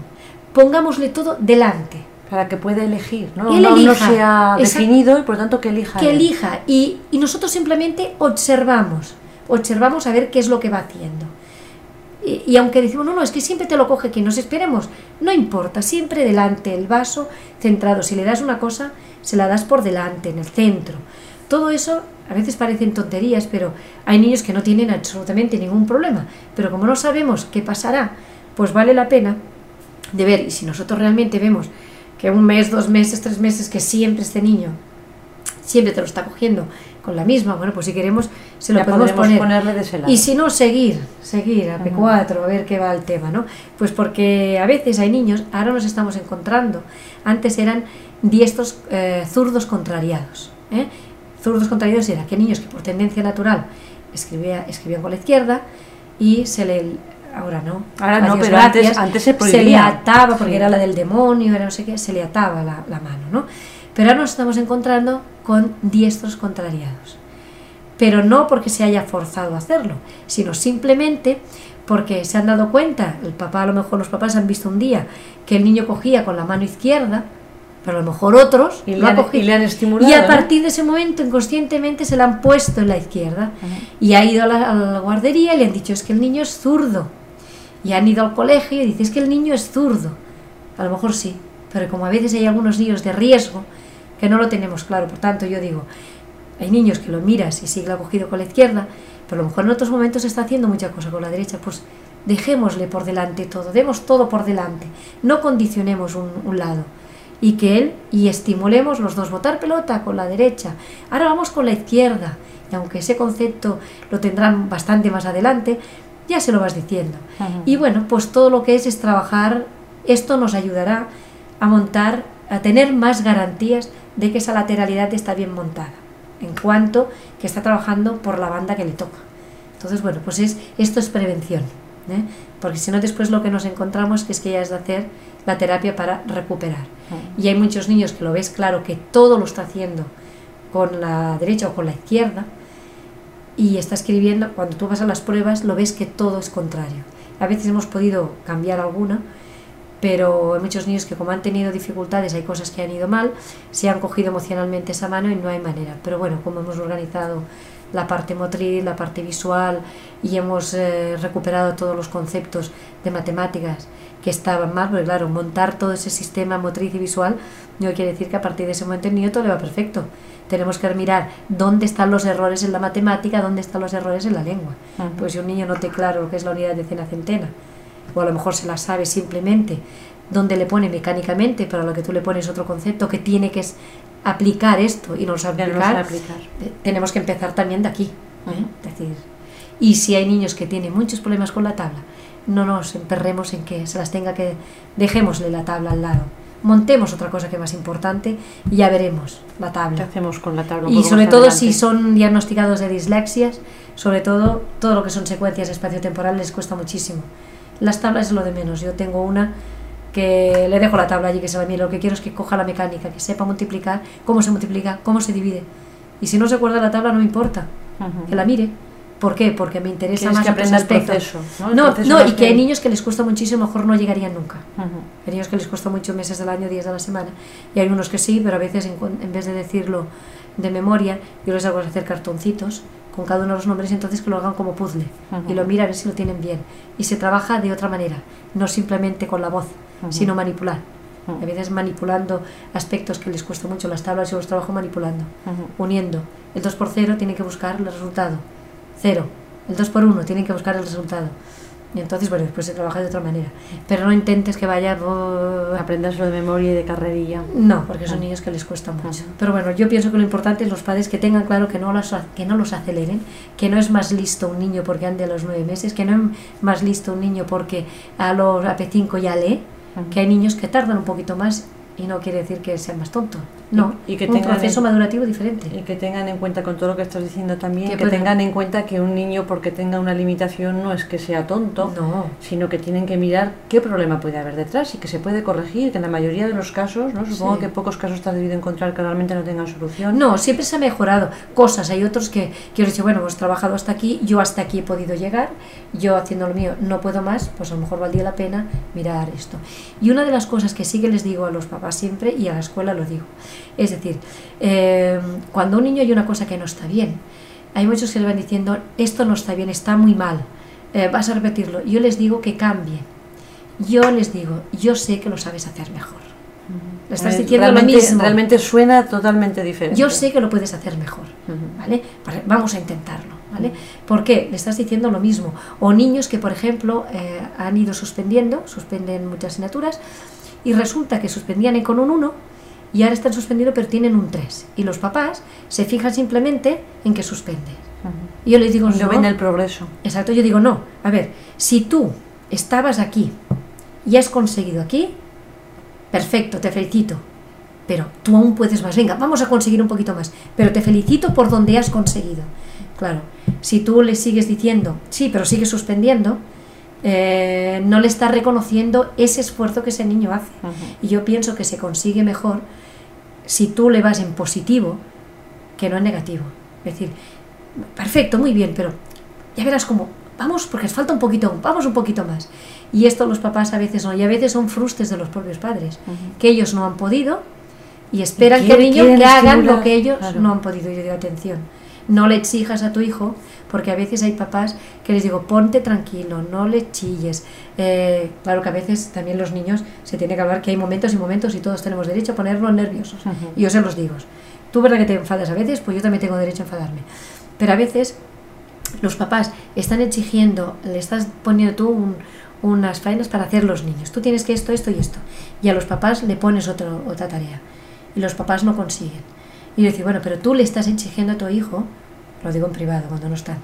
Speaker 3: Pongámosle todo delante.
Speaker 2: Para que pueda elegir, ¿no? no, no sea definido y por tanto que elija.
Speaker 3: Que elija. Y, y nosotros simplemente observamos. Observamos a ver qué es lo que va haciendo. Y, y, aunque decimos, no, no, es que siempre te lo coge que nos esperemos, no importa, siempre delante, el vaso centrado. Si le das una cosa, se la das por delante, en el centro. Todo eso a veces parecen tonterías, pero hay niños que no tienen absolutamente ningún problema. Pero como no sabemos qué pasará, pues vale la pena de ver. Y si nosotros realmente vemos que un mes, dos meses, tres meses, que siempre este niño siempre te lo está cogiendo con la misma, bueno, pues si queremos se lo podemos poner.
Speaker 2: Ponerle de ese lado.
Speaker 3: Y si no, seguir, seguir a P4, a ver qué va el tema, ¿no? Pues porque a veces hay niños, ahora nos estamos encontrando, antes eran diestros eh, zurdos contrariados. ¿eh? Zurdos contraídos era que niños que por tendencia natural escribía, escribían con la izquierda y se le ahora no
Speaker 2: ahora no pero antes, antes se,
Speaker 3: se le ataba porque era la del demonio era no sé qué se le ataba la, la mano no pero ahora nos estamos encontrando con diestros contrariados. Pero no porque se haya forzado a hacerlo sino simplemente porque se han dado cuenta el papá a lo mejor los papás han visto un día que el niño cogía con la mano izquierda pero a lo mejor otros
Speaker 2: y le, han, y le han estimulado.
Speaker 3: Y a partir de ese momento, inconscientemente, se la han puesto en la izquierda. Y ha ido a la, guardería y le han dicho, es que el niño es zurdo. Y han ido al colegio y dice, es que el niño es zurdo. A lo mejor sí, pero como a veces hay algunos niños de riesgo, que no lo tenemos claro, por tanto yo digo, hay niños que lo miras y sigue ha cogido con la izquierda, pero a lo mejor en otros momentos está haciendo mucha cosa con la derecha, pues dejémosle por delante todo, demos todo por delante, no condicionemos un, un lado y que él y estimulemos los dos, botar pelota con la derecha, ahora vamos con la izquierda, y aunque ese concepto lo tendrán bastante más adelante, ya se lo vas diciendo. Y bueno, pues todo lo que es es trabajar, esto nos ayudará a montar a tener más garantías de que esa lateralidad está bien montada, en cuanto que está trabajando por la banda que le toca. Entonces, bueno, pues es, esto es prevención, ¿eh? Porque si no después lo que nos encontramos es que ya es de hacer la terapia para recuperar. Y hay muchos niños que lo ves claro que todo lo está haciendo con la derecha o con la izquierda y está escribiendo, cuando tú vas a las pruebas lo ves que todo es contrario. A veces hemos podido cambiar alguna, pero hay muchos niños que como han tenido dificultades, hay cosas que han ido mal, se han cogido emocionalmente esa mano y no hay manera. Pero bueno, como hemos organizado la parte motriz, la parte visual y hemos eh, recuperado todos los conceptos de matemáticas que estaban mal, porque claro, montar todo ese sistema motriz y visual no quiere decir que a partir de ese momento el niño todo le va perfecto. Tenemos que mirar dónde están los errores en la matemática, dónde están los errores en la lengua. Pues si un niño no te claro lo que es la unidad de cena centena, o a lo mejor se la sabe simplemente, dónde le pone mecánicamente, pero a lo que tú le pones otro concepto que tiene que aplicar esto y no lo aplicar, eh, tenemos que empezar también de aquí. ¿eh? decir, y si hay niños que tienen muchos problemas con la tabla, no nos emperremos en que se las tenga que dejémosle la tabla al lado montemos otra cosa que es más importante y ya veremos la tabla.
Speaker 2: ¿Qué hacemos con la tabla?
Speaker 3: Y sobre todo si son diagnosticados de dislexias, sobre todo todo lo que son secuencias espaciotemporales les cuesta muchísimo. Las tablas es lo de menos. Yo tengo una que le dejo la tabla allí que se la mire. Lo que quiero es que coja la mecánica, que sepa multiplicar, cómo se multiplica, cómo se divide. Y si no se acuerda la tabla, no me importa. Que la mire ¿Por qué? Porque me interesa más
Speaker 2: que aprender el proceso.
Speaker 3: No, no, y que hay niños que les cuesta muchísimo, mejor no llegarían nunca. Hay niños que les cuesta mucho meses del año, días de la semana. Y hay unos que sí, pero a veces en, vez de decirlo de memoria, yo les hago hacer cartoncitos con cada uno de los nombres y entonces que lo hagan como puzzle y lo miran a ver si lo tienen bien. Y se trabaja de otra manera, no simplemente con la voz, sino manipular. A veces manipulando aspectos que les cuesta mucho las tablas, yo los trabajo manipulando, uniendo. El 2 por 0 tiene que buscar el resultado cero. El 2 por 1, tienen que buscar el resultado. Y entonces, bueno, después se trabaja de otra manera. Pero no intentes que vaya... Oh,
Speaker 2: Aprendaslo de memoria y de carrerilla.
Speaker 3: No, porque son niños que les cuesta mucho. Pero bueno, yo pienso que lo importante es los padres que tengan claro que no, los, que no los aceleren, que no es más listo un niño porque ande a los nueve meses, que no es más listo un niño porque a los AP5 ya lee, que hay niños que tardan un poquito más y no quiere decir que sea más tonto. No, y, que un proceso madurativo diferente.
Speaker 2: Y que tengan en cuenta con todo lo que estás diciendo también, que, tengan en cuenta que un niño porque tenga una limitación no es que sea tonto,
Speaker 3: no.
Speaker 2: sino que tienen que mirar qué problema puede haber detrás y que se puede corregir, que en la mayoría de los casos, ¿no? supongo que pocos casos te has debido encontrar que realmente no tengan solución.
Speaker 3: No, siempre se ha mejorado cosas. Hay otros que, que os he dicho, bueno, hemos trabajado hasta aquí, yo hasta aquí he podido llegar, yo haciendo lo mío no puedo más, pues a lo mejor valdría la pena mirar esto. Y una de las cosas que sí que les digo a los papás siempre, y a la escuela lo digo, es decir, eh, cuando un niño hay una cosa que no está bien, hay muchos que le van diciendo, esto no está bien, está muy mal, eh, vas a repetirlo. Yo les digo que cambie. Yo les digo, yo sé que lo sabes hacer mejor.
Speaker 2: Le estás diciendo realmente, lo mismo. Realmente suena totalmente diferente.
Speaker 3: Yo sé que lo puedes hacer mejor, ¿vale? Vamos a intentarlo, ¿vale? ¿Por qué? Le estás diciendo lo mismo. O niños que, por ejemplo, eh, han ido suspendiendo, suspenden muchas asignaturas, y resulta que suspendían con un 1 y ahora están suspendidos pero tienen un 3. Y los papás se fijan simplemente en que suspende. Y yo les digo,
Speaker 2: no. ven el progreso.
Speaker 3: Exacto, yo digo, no. A ver, si tú estabas aquí y has conseguido aquí, perfecto, te felicito. Pero tú aún puedes más. Venga, vamos a conseguir un poquito más. Pero te felicito por donde has conseguido. Claro, si tú le sigues diciendo, sí, pero sigues suspendiendo, eh, no le está reconociendo ese esfuerzo que ese niño hace. Y yo pienso que se consigue mejor si tú le vas en positivo que no en negativo. Es decir, perfecto, muy bien, pero ya verás cómo, vamos, porque falta un poquito, vamos un poquito más. Y esto los papás a veces no, y a veces son frustres de los propios padres, que ellos no han podido y esperan que el niño que hagan lo que ellos no han podido. Y yo digo, atención, no le exijas a tu hijo porque a veces hay papás que les digo, ponte tranquilo, no le chilles. Eh, claro que a veces también los niños se tiene que hablar que hay momentos y momentos y todos tenemos derecho a ponernos nerviosos. Y yo se los digo. Tú verdad que te enfadas a veces, pues yo también tengo derecho a enfadarme. Pero a veces los papás están exigiendo, le estás poniendo tú unas faenas para hacer los niños. Tú tienes que esto, esto y esto. Y a los papás le pones otro, otra tarea. Y los papás no consiguen. Y yo decir, bueno, pero tú le estás exigiendo a tu hijo lo digo en privado cuando no están,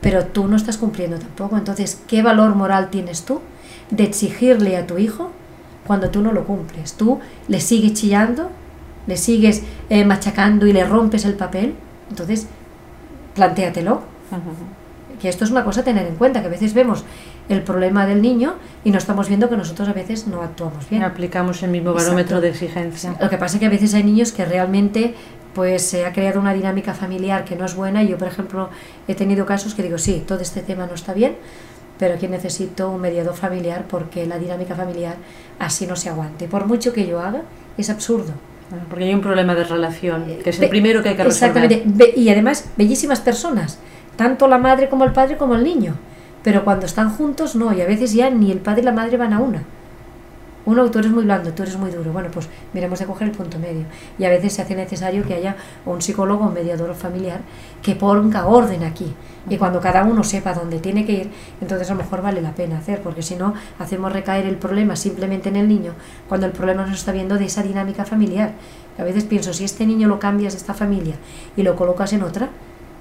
Speaker 3: pero tú no estás cumpliendo tampoco. Entonces, ¿qué valor moral tienes tú de exigirle a tu hijo cuando tú no lo cumples. Tú le sigues chillando, le sigues eh, machacando y le rompes el papel, entonces plantéatelo. Que esto es una cosa a tener en cuenta, que a veces vemos el problema del niño y no estamos viendo que nosotros a veces no actuamos bien.
Speaker 2: No aplicamos el mismo barómetro de exigencia.
Speaker 3: Lo que pasa es que a veces hay niños que realmente pues se ha creado una dinámica familiar que no es buena y yo por ejemplo he tenido casos que digo sí, todo este tema no está bien, pero aquí necesito un mediador familiar porque la dinámica familiar así no se aguante. Por mucho que yo haga, es absurdo.
Speaker 2: Porque hay un problema de relación, que es el primero que hay que resolver.
Speaker 3: Exactamente, y además bellísimas personas, tanto la madre como el padre como el niño, pero cuando están juntos no, y a veces ya ni el padre y la madre van a una uno, tú eres muy blando, tú eres muy duro. Bueno, pues miremos de coger el punto medio. Y a veces se hace necesario que haya un psicólogo, un mediador familiar, que ponga orden aquí. Y cuando cada uno sepa dónde tiene que ir, entonces a lo mejor vale la pena hacer, porque si no, hacemos recaer el problema simplemente en el niño, cuando el problema nos está viendo de esa dinámica familiar. A veces pienso, si este niño lo cambias de esta familia y lo colocas en otra,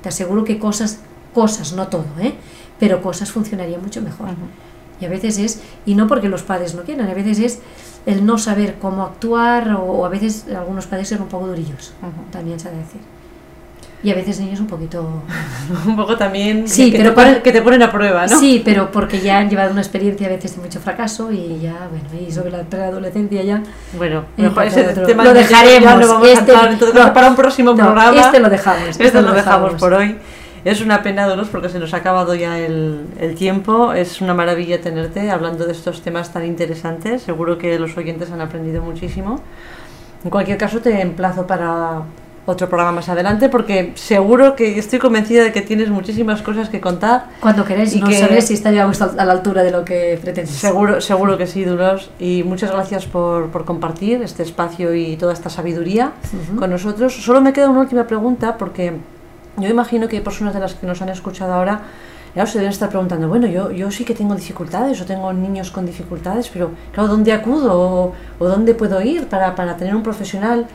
Speaker 3: te aseguro que cosas, cosas, no todo, ¿eh? pero cosas funcionarían mucho mejor. Y a veces es, y no porque los padres no quieran, a veces es el no saber cómo actuar o, a veces algunos padres son un poco durillos, también se ha de decir. Y a veces niños un poquito...
Speaker 2: un poco también
Speaker 3: sí,
Speaker 2: que,
Speaker 3: pero
Speaker 2: te ponen, que te ponen a prueba, ¿no?
Speaker 3: Sí, pero porque ya han llevado una experiencia a veces de mucho fracaso y ya, bueno, y sobre la preadolescencia ya...
Speaker 2: Bueno,
Speaker 3: mejor
Speaker 2: ese tema
Speaker 3: lo
Speaker 2: de-
Speaker 3: dejaremos.
Speaker 2: ya vamos a
Speaker 3: este,
Speaker 2: entrar, entonces
Speaker 3: no,
Speaker 2: para un próximo
Speaker 3: no,
Speaker 2: programa...
Speaker 3: Este lo dejamos.
Speaker 2: Este lo dejamos por hoy. Es una pena, Dolores, porque se nos ha acabado ya el, el tiempo. Es una maravilla tenerte hablando de estos temas tan interesantes. Seguro que los oyentes han aprendido muchísimo. En cualquier caso, te emplazo para otro programa más adelante, porque seguro que estoy convencida de que tienes muchísimas cosas que contar.
Speaker 3: Cuando queréis,
Speaker 2: Y
Speaker 3: no
Speaker 2: que-
Speaker 3: sabéis si estaríamos a a la altura de lo que pretendéis.
Speaker 2: Seguro, seguro que sí, Dolores. Y muchas gracias por, por compartir este espacio y toda esta sabiduría
Speaker 3: Ujú.
Speaker 2: con nosotros. Solo me queda una última pregunta porque yo imagino que hay personas de las que nos han escuchado ahora, claro, se deben estar preguntando, bueno, yo, yo sí que tengo dificultades o tengo niños con dificultades, pero claro, ¿dónde acudo o, o dónde puedo ir para, para tener un profesional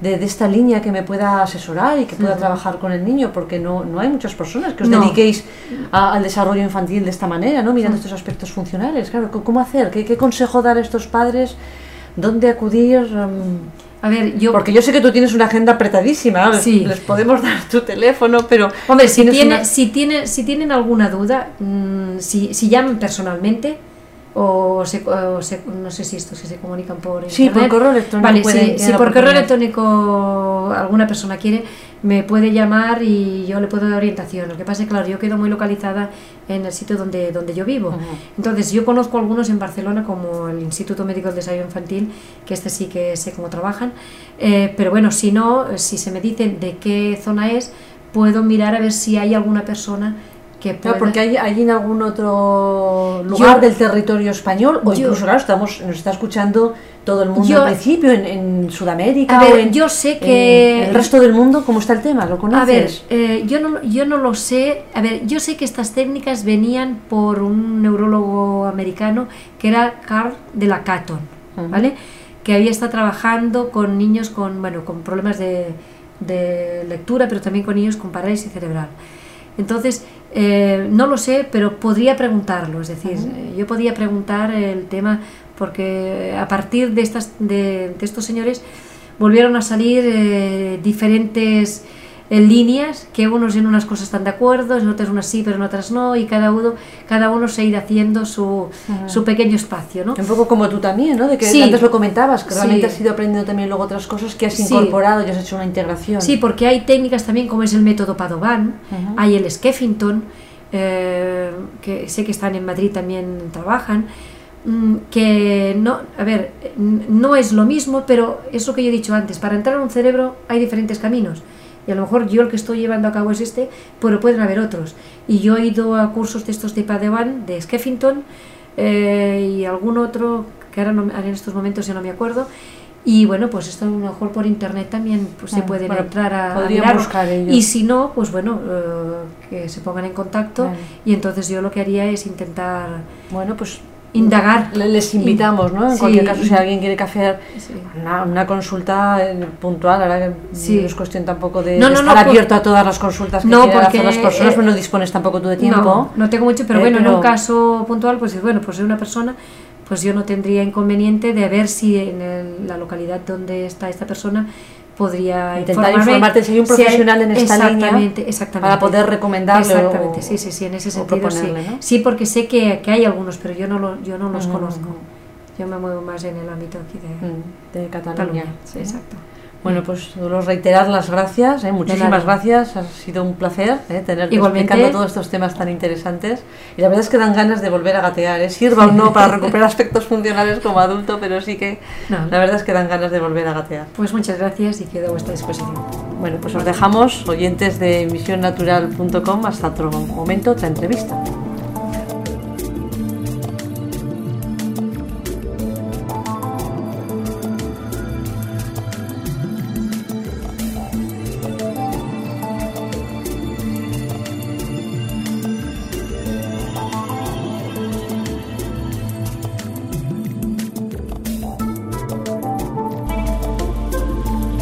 Speaker 2: de, de esta línea que me pueda asesorar y que pueda trabajar con el niño? Porque no, no hay muchas personas que os
Speaker 3: No.
Speaker 2: dediquéis a- al desarrollo infantil de esta manera, ¿no? Mirando estos aspectos funcionales. Claro, ¿cómo- ¿cómo hacer? ¿Qué, qué consejo dar a estos padres? ¿Dónde acudir? Mm,
Speaker 3: A ver, yo...
Speaker 2: porque yo sé que tú tienes una agenda apretadísima, les-
Speaker 3: Sí.
Speaker 2: les podemos dar tu teléfono, pero...
Speaker 3: Hombre, si, tiene,
Speaker 2: una-
Speaker 3: si, tiene, si tienen alguna duda, mm, si, si llaman personalmente o, se, o se- no sé si estos que se comunican por
Speaker 2: Sí, por
Speaker 3: internet.
Speaker 2: correo electrónico
Speaker 3: Vale, si, si por correo electrónico alguna persona quiere, me puede llamar y yo le puedo dar orientación. Lo que pasa es que, claro, yo quedo muy localizada en el sitio donde, donde yo vivo. Entonces, yo conozco algunos en Barcelona, como el Instituto Médico del Desarrollo Infantil, que este sí que sé cómo trabajan. Eh, pero bueno, si no, si se me dicen de qué zona es, puedo mirar a ver si hay alguna persona que pueda...
Speaker 2: Claro, porque hay, hay en algún otro lugar
Speaker 3: Yo-
Speaker 2: del territorio español, o
Speaker 3: yo-
Speaker 2: incluso, claro, estamos, nos está escuchando todo el mundo
Speaker 3: Yo-
Speaker 2: al principio, en, en Sudamérica,
Speaker 3: A ver,
Speaker 2: o en,
Speaker 3: yo sé
Speaker 2: en
Speaker 3: que-
Speaker 2: el resto del mundo, ¿cómo está el tema? ¿Lo conoces?
Speaker 3: A ver, eh, yo, no, yo no lo sé. A ver, yo sé que estas técnicas venían por un neurólogo americano que era Carl de la Catton,
Speaker 2: Ujú.
Speaker 3: ¿vale? Que había estado trabajando con niños con, bueno, con problemas de, de lectura, pero también con niños con parálisis cerebral. Entonces, eh, no lo sé, pero podría preguntarlo. Es decir, eh, yo podía preguntar el tema porque a partir de, estas, de, de estos señores volvieron a salir eh, diferentes eh, líneas, que unos en unas cosas están de acuerdo, en otras unas sí, pero en otras no, y cada uno, cada uno se irá haciendo su, su pequeño espacio, ¿no?
Speaker 2: Un poco como tú también, ¿no? De que
Speaker 3: Sí.
Speaker 2: antes lo comentabas, que
Speaker 3: Sí.
Speaker 2: realmente has ido aprendiendo también luego otras cosas que has
Speaker 3: Sí.
Speaker 2: incorporado y has hecho una integración.
Speaker 3: Sí, porque hay técnicas también como es el método Padovan, hay el Skeffington, eh, que sé que están en Madrid también trabajan, que no, a ver, no es lo mismo, pero es lo que yo he dicho antes, para entrar en un cerebro hay diferentes caminos. Y a lo mejor yo el que estoy llevando a cabo es este, pero pueden haber otros. Y yo he ido a cursos de estos de Padovan, de Skeffington, eh, y algún otro que ahora, no- en estos momentos ya no me acuerdo. Y bueno, pues esto a lo mejor por internet también pues, se pueden
Speaker 2: bueno,
Speaker 3: entrar a, a
Speaker 2: ellos.
Speaker 3: Y si no, pues bueno, eh, que se pongan en contacto
Speaker 2: Vale.
Speaker 3: y entonces yo lo que haría es intentar
Speaker 2: Bueno, pues
Speaker 3: indagar.
Speaker 2: le- les invitamos, ¿no? En
Speaker 3: Sí.
Speaker 2: cualquier caso, si alguien quiere que hacer
Speaker 3: Sí.
Speaker 2: una, una consulta eh, puntual, ahora que
Speaker 3: Sí.
Speaker 2: no es cuestión tampoco de,
Speaker 3: No,
Speaker 2: de
Speaker 3: no,
Speaker 2: estar
Speaker 3: no, por-
Speaker 2: abierto a todas las consultas que
Speaker 3: No,
Speaker 2: quieran hacer las personas,
Speaker 3: eh,
Speaker 2: pero no dispones tampoco tú de tiempo.
Speaker 3: No, tengo mucho, pero
Speaker 2: Eh,
Speaker 3: bueno, en un caso puntual, pues bueno, pues es una persona pues yo no tendría inconveniente de ver si en el- la localidad donde está esta persona podría
Speaker 2: Intentar
Speaker 3: informarme
Speaker 2: informarte si hay un profesional en esta línea
Speaker 3: exactamente, exactamente.
Speaker 2: para poder recomendarle o-
Speaker 3: Exactamente, sí, sí, sí, en ese
Speaker 2: o
Speaker 3: sentido sí.
Speaker 2: proponerle, ¿no?
Speaker 3: Sí, porque sé que, que hay algunos, pero yo no, lo, yo no los
Speaker 2: Ujú,
Speaker 3: conozco. Yo me muevo más en el ámbito aquí de
Speaker 2: Mm, de Cataluña.
Speaker 3: Cataluña. Sí, exacto.
Speaker 2: Bueno, pues Dolores, reiterar las gracias, ¿eh? muchísimas gracias, ha sido un placer ¿eh? tenerte
Speaker 3: Igualmente.
Speaker 2: explicando todos estos temas tan interesantes y la verdad es que dan ganas de volver a gatear, ¿eh? sirva o no para recuperar aspectos funcionales como adulto, pero sí que
Speaker 3: No.
Speaker 2: la verdad es que dan ganas de volver a gatear.
Speaker 3: Pues muchas gracias y quedo a vuestra disposición.
Speaker 2: Bueno, pues os dejamos, oyentes de emisionnatural.com, hasta otro momento, otra entrevista.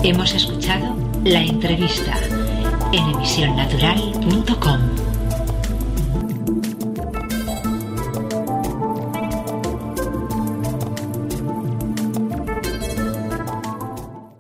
Speaker 1: Hemos escuchado la entrevista en emisionnatural.com.